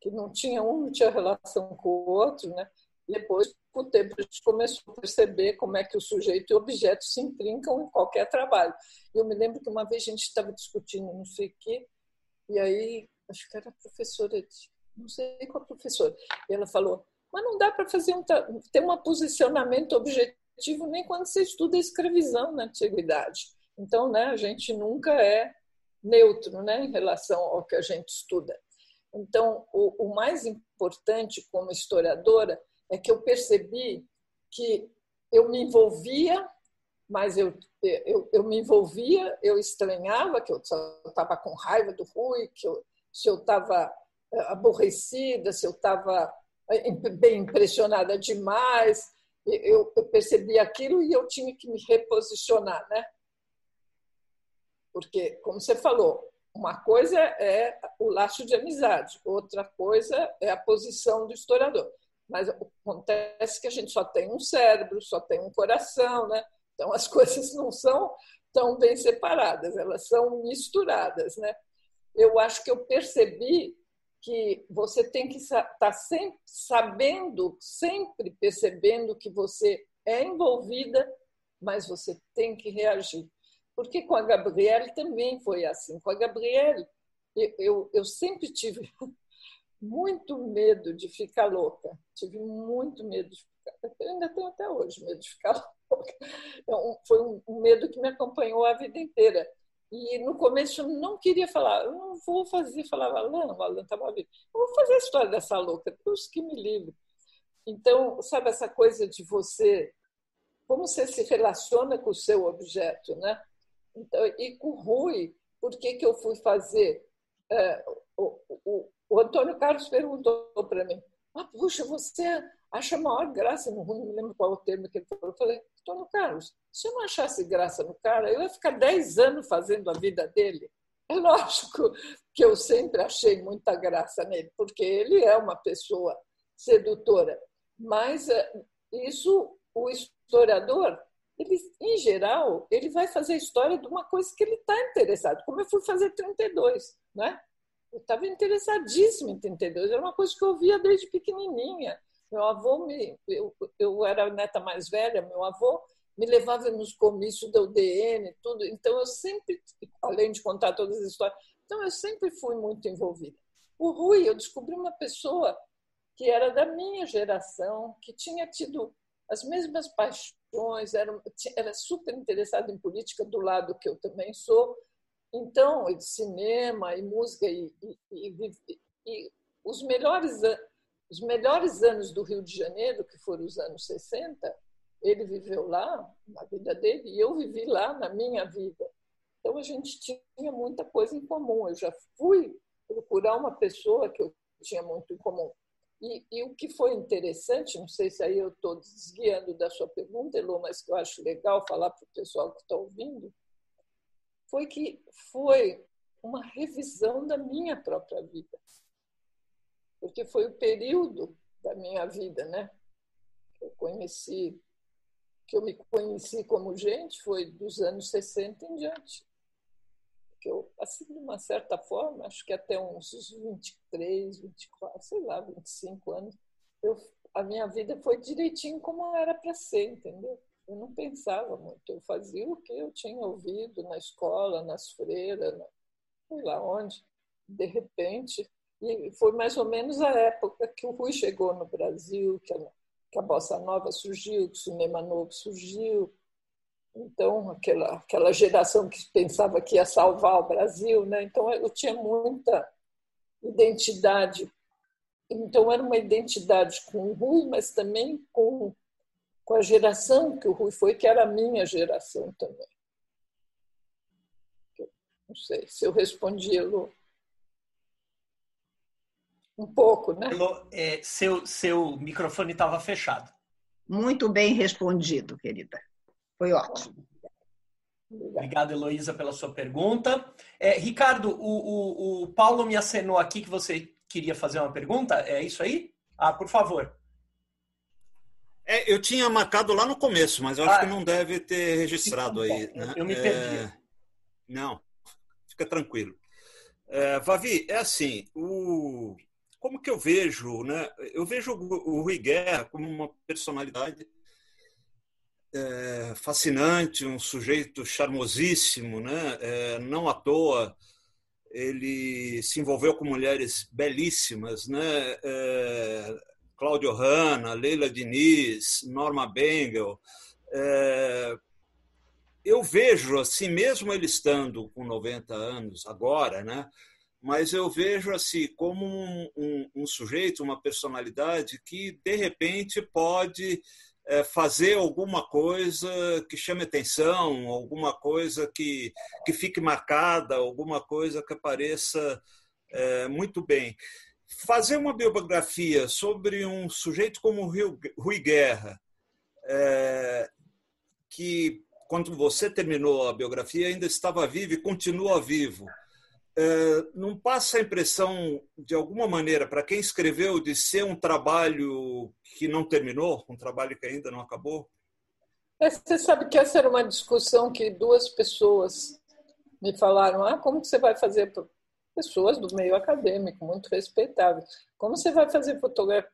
que não tinha um, não tinha relação com o outro. Né, depois, com o tempo, a gente começou a perceber como é que o sujeito e o objeto se intrincam em qualquer trabalho. Eu me lembro que uma vez a gente estava discutindo não sei o quê, e aí, acho que era a professora, não sei qual professora, e ela falou, mas não dá para fazer um, ter um posicionamento objetivo nem quando você estuda a escravidão na antiguidade. Então, né, a gente nunca é neutro né, em relação ao que a gente estuda. Então, o, o mais importante como historiadora é que eu percebi que eu me envolvia, mas eu, eu, eu me envolvia, eu estranhava que eu estava com raiva do Rui, que eu, se eu estava eh, aborrecida, se eu estava eh, bem impressionada demais, eu, eu percebi aquilo e eu tinha que me reposicionar, né? Porque, como você falou, uma coisa é o laço de amizade, outra coisa é a posição do historiador. Mas acontece que a gente só tem um cérebro, só tem um coração, né? Então as coisas não são tão bem separadas, elas são misturadas, né? Eu acho que eu percebi que você tem que estar tá sempre sabendo, sempre percebendo que você é envolvida, mas você tem que reagir. Porque com a Gabriele também foi assim. Com a Gabriele, eu, eu, eu sempre tive muito medo de ficar louca. Tive muito medo de ficar. Eu ainda tenho até hoje medo de ficar louca. Então, foi um medo que me acompanhou a vida inteira. E no começo eu não queria falar, eu não vou fazer, falava, Alan, o Alan estava vivo, eu vou fazer a história dessa louca, Deus que me livre. Então, sabe essa coisa de você, como você se relaciona com o seu objeto, né? Então, e com o Rui, por que, que eu fui fazer é, o, o, o Antônio Carlos perguntou para mim: ah, puxa, você acha maior graça no Rui? Não lembro qual o termo que ele falou. Eu falei: Antônio Carlos, se eu não achasse graça no cara, eu ia ficar 10 anos fazendo a vida dele. É lógico que eu sempre achei muita graça nele, porque ele é uma pessoa sedutora. Mas eh, isso, o historiador, ele, em geral, ele vai fazer a história de uma coisa que ele está interessado, como eu fui fazer 32, né? Eu estava interessadíssima em 32, era uma coisa que eu via desde pequenininha. Meu avô me, eu, eu era a neta mais velha, meu avô me levava nos comícios da UDN, tudo. Então eu sempre, além de contar todas as histórias, então eu sempre fui muito envolvida. O Rui, eu descobri uma pessoa que era da minha geração, que tinha tido as mesmas paixões, era, era super interessado em política do lado que eu também sou, então, de cinema e música e, e, e, e os melhores os melhores anos do Rio de Janeiro, que foram os anos 60, ele viveu lá na vida dele e eu vivi lá na minha vida. Então a gente tinha muita coisa em comum. Eu já fui procurar uma pessoa que eu tinha muito em comum. E, e o que foi interessante, não sei se aí eu estou desguiando da sua pergunta, Elô, mas que eu acho legal falar para o pessoal que está ouvindo, foi que foi uma revisão da minha própria vida. Porque foi o período da minha vida, né? Que eu conheci, que eu me conheci como gente, foi dos anos 60 em diante que eu, assim, de uma certa forma, acho que até uns 23, 24, sei lá, 25 anos, eu, a minha vida foi direitinho como era para ser, entendeu? Eu não pensava muito, eu fazia o que eu tinha ouvido na escola, nas freiras, na, sei lá onde. De repente, e foi mais ou menos a época que o Rui chegou no Brasil, que a, que a bossa nova surgiu, que o cinema novo surgiu, então aquela aquela geração que pensava que ia salvar o Brasil, né? Então eu tinha muita identidade. Então era uma identidade com o Rui, mas também com com a geração que o Rui foi, que era a minha geração também. Não sei se eu respondi, Elô. Um pouco, né?
Elô, é, seu, seu microfone estava fechado.
Muito bem respondido, querida. Foi ótimo.
Obrigado, Heloísa, pela sua pergunta. É, Ricardo, o, o, o, Paulo me acenou aqui que você queria fazer uma pergunta. É isso aí? Ah, por favor.
É, eu tinha marcado lá no começo, mas eu acho ah, que não deve ter registrado aí.
Né? Eu me perdi.
É... Não, fica tranquilo. É, Vavi, é assim, o... como que eu vejo, né? Eu vejo o Rui Guerra como uma personalidade é, fascinante, um sujeito charmosíssimo, né? É, não à toa ele se envolveu com mulheres belíssimas, né? É, Cláudio Hanna, Leila Diniz, Norma Bengel. É, eu vejo assim, mesmo ele estando com 90 anos agora, né? Mas eu vejo assim como um, um, um sujeito, uma personalidade que de repente pode é, fazer alguma coisa que chame atenção, alguma coisa que, que fique marcada, alguma coisa que apareça é, muito bem. Fazer uma biografia sobre um sujeito como Rui Guerra, é, que quando você terminou a biografia ainda estava vivo e continua vivo. É, não passa a impressão, de alguma maneira, para quem escreveu, de ser um trabalho que não terminou, um trabalho que ainda não acabou?
Você sabe que essa era uma discussão que duas pessoas me falaram: ah, como você vai fazer pessoas do meio acadêmico, muito respeitáveis. Como você vai fazer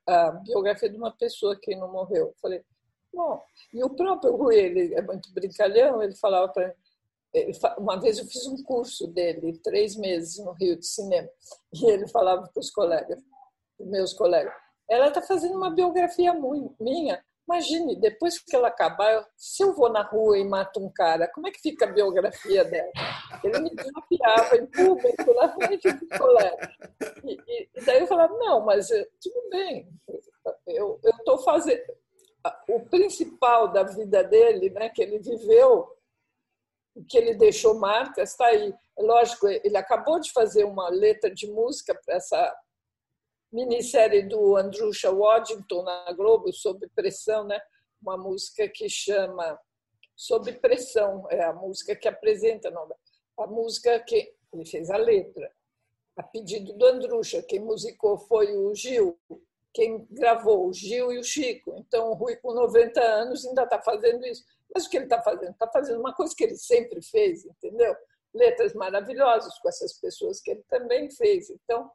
a biografia de uma pessoa que não morreu? Eu falei, bom. E o próprio Rui, ele é muito brincalhão, ele falava para mim, uma vez eu fiz um curso dele, três meses no Rio de Cinema, e ele falava para os colegas, meus colegas, ela está fazendo uma biografia minha. Imagine, depois que ela acabar, se eu vou na rua e mato um cara, como é que fica a biografia dela? Ele me desafiava em público na frente dos colegas. E, e, e, daí eu falava, não, mas eh, tudo bem, eu estou fazendo... O principal da vida dele, né, que ele viveu, que ele deixou marcas, está aí. Lógico, ele acabou de fazer uma letra de música para essa minissérie do Andrusha Waddington na Globo, Sob Pressão, né? uma música que chama Sob Pressão, é a música que apresenta a música que ele fez a letra, a pedido do Andrusha. Quem musicou foi o Gil, quem gravou o Gil e o Chico. Então, o Rui, com 90 anos, ainda está fazendo isso. Mas o que ele está fazendo? Está fazendo uma coisa que ele sempre fez, entendeu? Letras maravilhosas com essas pessoas que ele também fez. Então,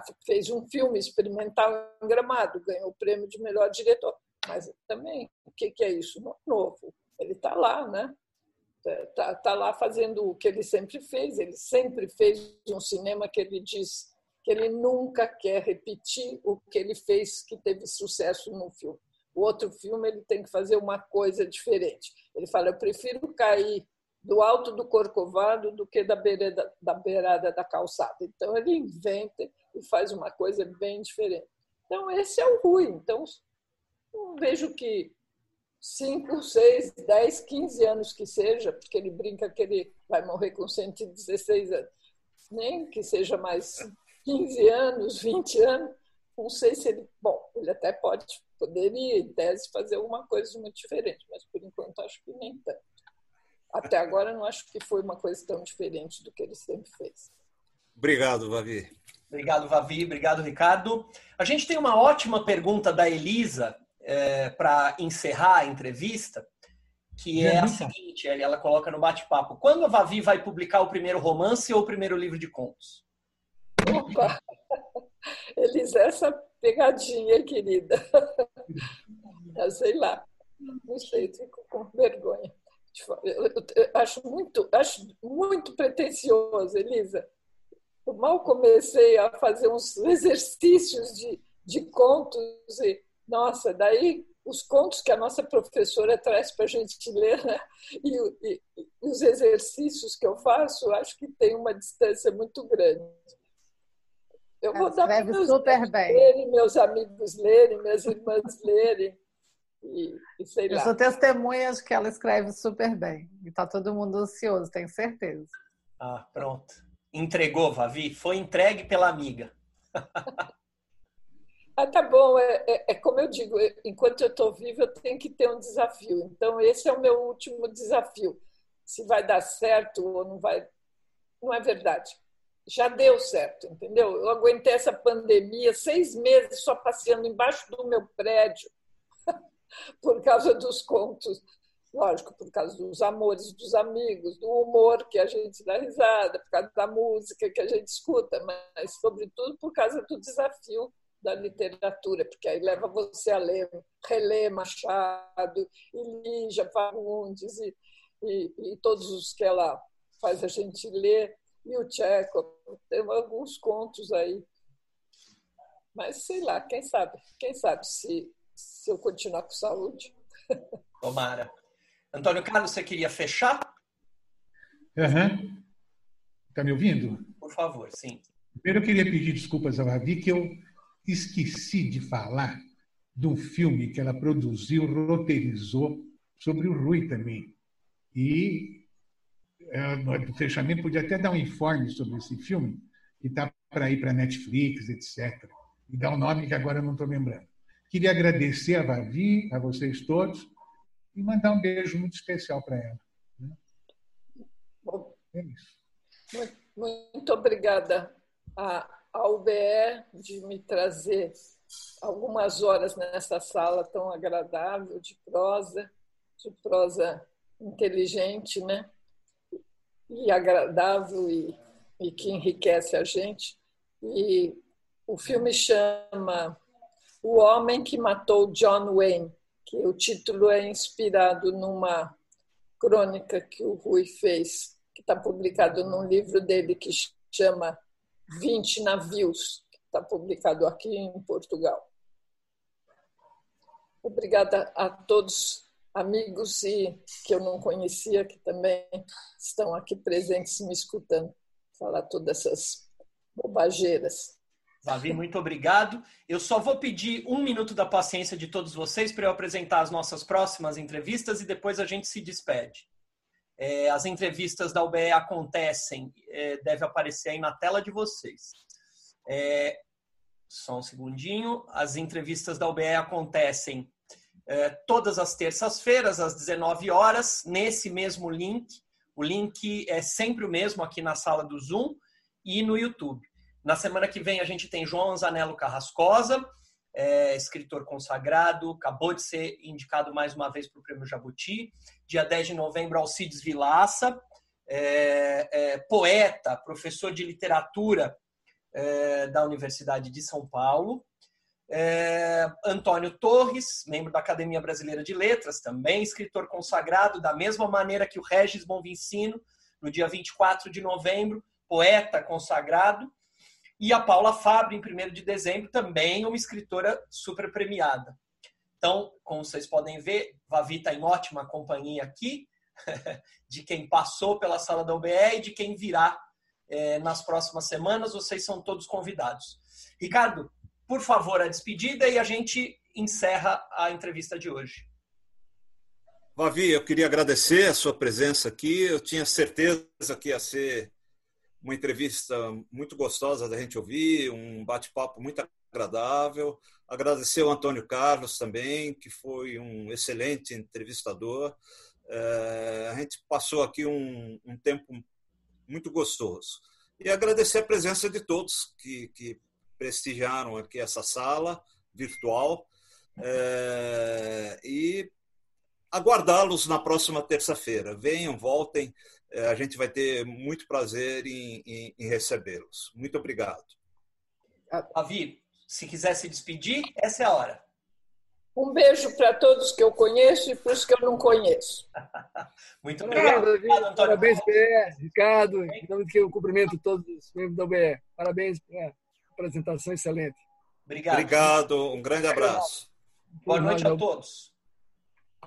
tá, fez um filme experimental em Gramado, ganhou o prêmio de melhor diretor. Mas também, o que, que é isso? Novo. Ele está lá, né? Está tá lá fazendo o que ele sempre fez. Ele sempre fez um cinema que ele diz que ele nunca quer repetir o que ele fez que teve sucesso no filme. O outro filme ele tem que fazer uma coisa diferente. Ele fala: eu prefiro cair do alto do corcovado do que da beirada da, beirada da calçada. Então ele inventa e faz uma coisa bem diferente. Então, esse é o Rui. Então, vejo que 5, 6, 10, 15 anos que seja, porque ele brinca que ele vai morrer com 116 anos, nem que seja mais 15 anos, 20 anos, não sei se ele. Bom, ele até pode, poderia, em tese, fazer alguma coisa muito diferente, mas por enquanto acho que nem tanto. Até agora não acho que foi uma coisa tão diferente do que ele sempre fez.
Obrigado, Vavi.
Obrigado, Vavi. Obrigado, Ricardo. A gente tem uma ótima pergunta da Elisa é, para encerrar a entrevista, que é a seguinte: ela coloca no bate-papo. Quando a Vavi vai publicar o primeiro romance ou o primeiro livro de contos?
Opa! Elisa, essa pegadinha, querida. Eu sei lá. Não sei, fico com vergonha. Eu acho muito, acho muito pretensioso, Elisa. Eu mal comecei a fazer uns exercícios de, de contos e, nossa, daí os contos que a nossa professora traz para a gente ler né? e, e, e, os exercícios que eu faço, acho que tem uma distância muito grande.
Eu vou dar para meus
super bem. lerem, meus amigos lerem, minhas irmãs lerem. E, e sei
Eu
lá.
sou testemunha de que ela escreve super bem. E está todo mundo ansioso, tenho certeza.
Ah, pronto. Entregou, Vavi? Foi entregue pela amiga.
ah, tá bom. É, é, é como eu digo, enquanto eu estou viva, eu tenho que ter um desafio. Então, esse é o meu último desafio. Se vai dar certo ou não vai, não é verdade já deu certo, entendeu? Eu aguentei essa pandemia seis meses só passeando embaixo do meu prédio por causa dos contos. Lógico, por causa dos amores dos amigos, do humor que a gente dá risada, por causa da música que a gente escuta, mas, sobretudo, por causa do desafio da literatura, porque aí leva você a ler, reler Machado, e Lígia Fagundes, e, e, e todos os que ela faz a gente ler e o Tcheco. Tem alguns contos aí. Mas sei lá, quem sabe? Quem sabe se, se eu continuar com saúde.
Tomara. Antônio Carlos, você queria fechar?
Uhum. Está me ouvindo?
Por favor, sim.
Primeiro eu queria pedir desculpas à Vavi que eu esqueci de falar do filme que ela produziu, roteirizou sobre o Rui também. E no é, fechamento, podia até dar um informe sobre esse filme, que está para ir para Netflix, etc. E dar um nome que agora eu não estou lembrando. Queria agradecer a Vavi, a vocês todos, e mandar um beijo muito especial para ela. Né?
Bom, é isso. Muito, muito obrigada à, à UBE de me trazer algumas horas nessa sala tão agradável de prosa, de prosa inteligente, né? e agradável e, e que enriquece a gente. E o filme chama O Homem que Matou John Wayne, o título é inspirado numa crônica que o Rui fez, que está publicado num livro dele que chama 20 Navios, que está publicado aqui em Portugal. Obrigada a todos amigos e que eu não conhecia que também estão aqui presentes me escutando falar todas essas bobageiras.
Vavi, muito obrigado. Eu só vou pedir um minuto da paciência de todos vocês para eu apresentar as nossas próximas entrevistas e depois a gente se despede. É, as entrevistas da UBE acontecem, é, deve aparecer aí na tela de vocês. É, só um segundinho. As entrevistas da UBE acontecem é, todas as terças-feiras, às 19 horas, nesse mesmo link. O link é sempre o mesmo aqui na sala do Zoom e no YouTube. Na semana que vem a gente tem João Anzanello Carrascosa, é, escritor consagrado, acabou de ser indicado mais uma vez para o Prêmio Jabuti. Dia 10 de novembro, Alcides Vilaça, é, é, poeta, professor de literatura é, da Universidade de São Paulo. É, Antônio Torres, membro da Academia Brasileira de Letras, também escritor consagrado, da mesma maneira que o Regis Bonvicino, no dia 24 de novembro, poeta consagrado. E a Paula Fabre, em 1 de dezembro, também uma escritora super premiada. Então, como vocês podem ver, Vavi está em ótima companhia aqui, de quem passou pela sala da UBE e de quem virá é, nas próximas semanas. Vocês são todos convidados. Ricardo, por favor, a despedida e a gente encerra a entrevista de hoje.
Vavi, eu queria agradecer a sua presença aqui. Eu tinha certeza que ia ser uma entrevista muito gostosa da gente ouvir, um bate-papo muito agradável. Agradecer ao Antônio Carlos também, que foi um excelente entrevistador. É, a gente passou aqui um, um, tempo muito gostoso. E agradecer a presença de todos que, que prestigiaram aqui essa sala virtual. É, e aguardá-los na próxima terça-feira. Venham, voltem, a gente vai ter muito prazer em, em, em recebê-los. Muito obrigado.
Avi, se quiser se despedir, essa é a hora.
Um beijo para todos que eu conheço e para os que eu não conheço.
Muito obrigado.
obrigado Parabéns, BE, Ricardo. Em nome que eu cumprimento todos os membros da UBE. Parabéns pela apresentação excelente.
Obrigado. Obrigado. Um grande abraço.
Boa noite a todos.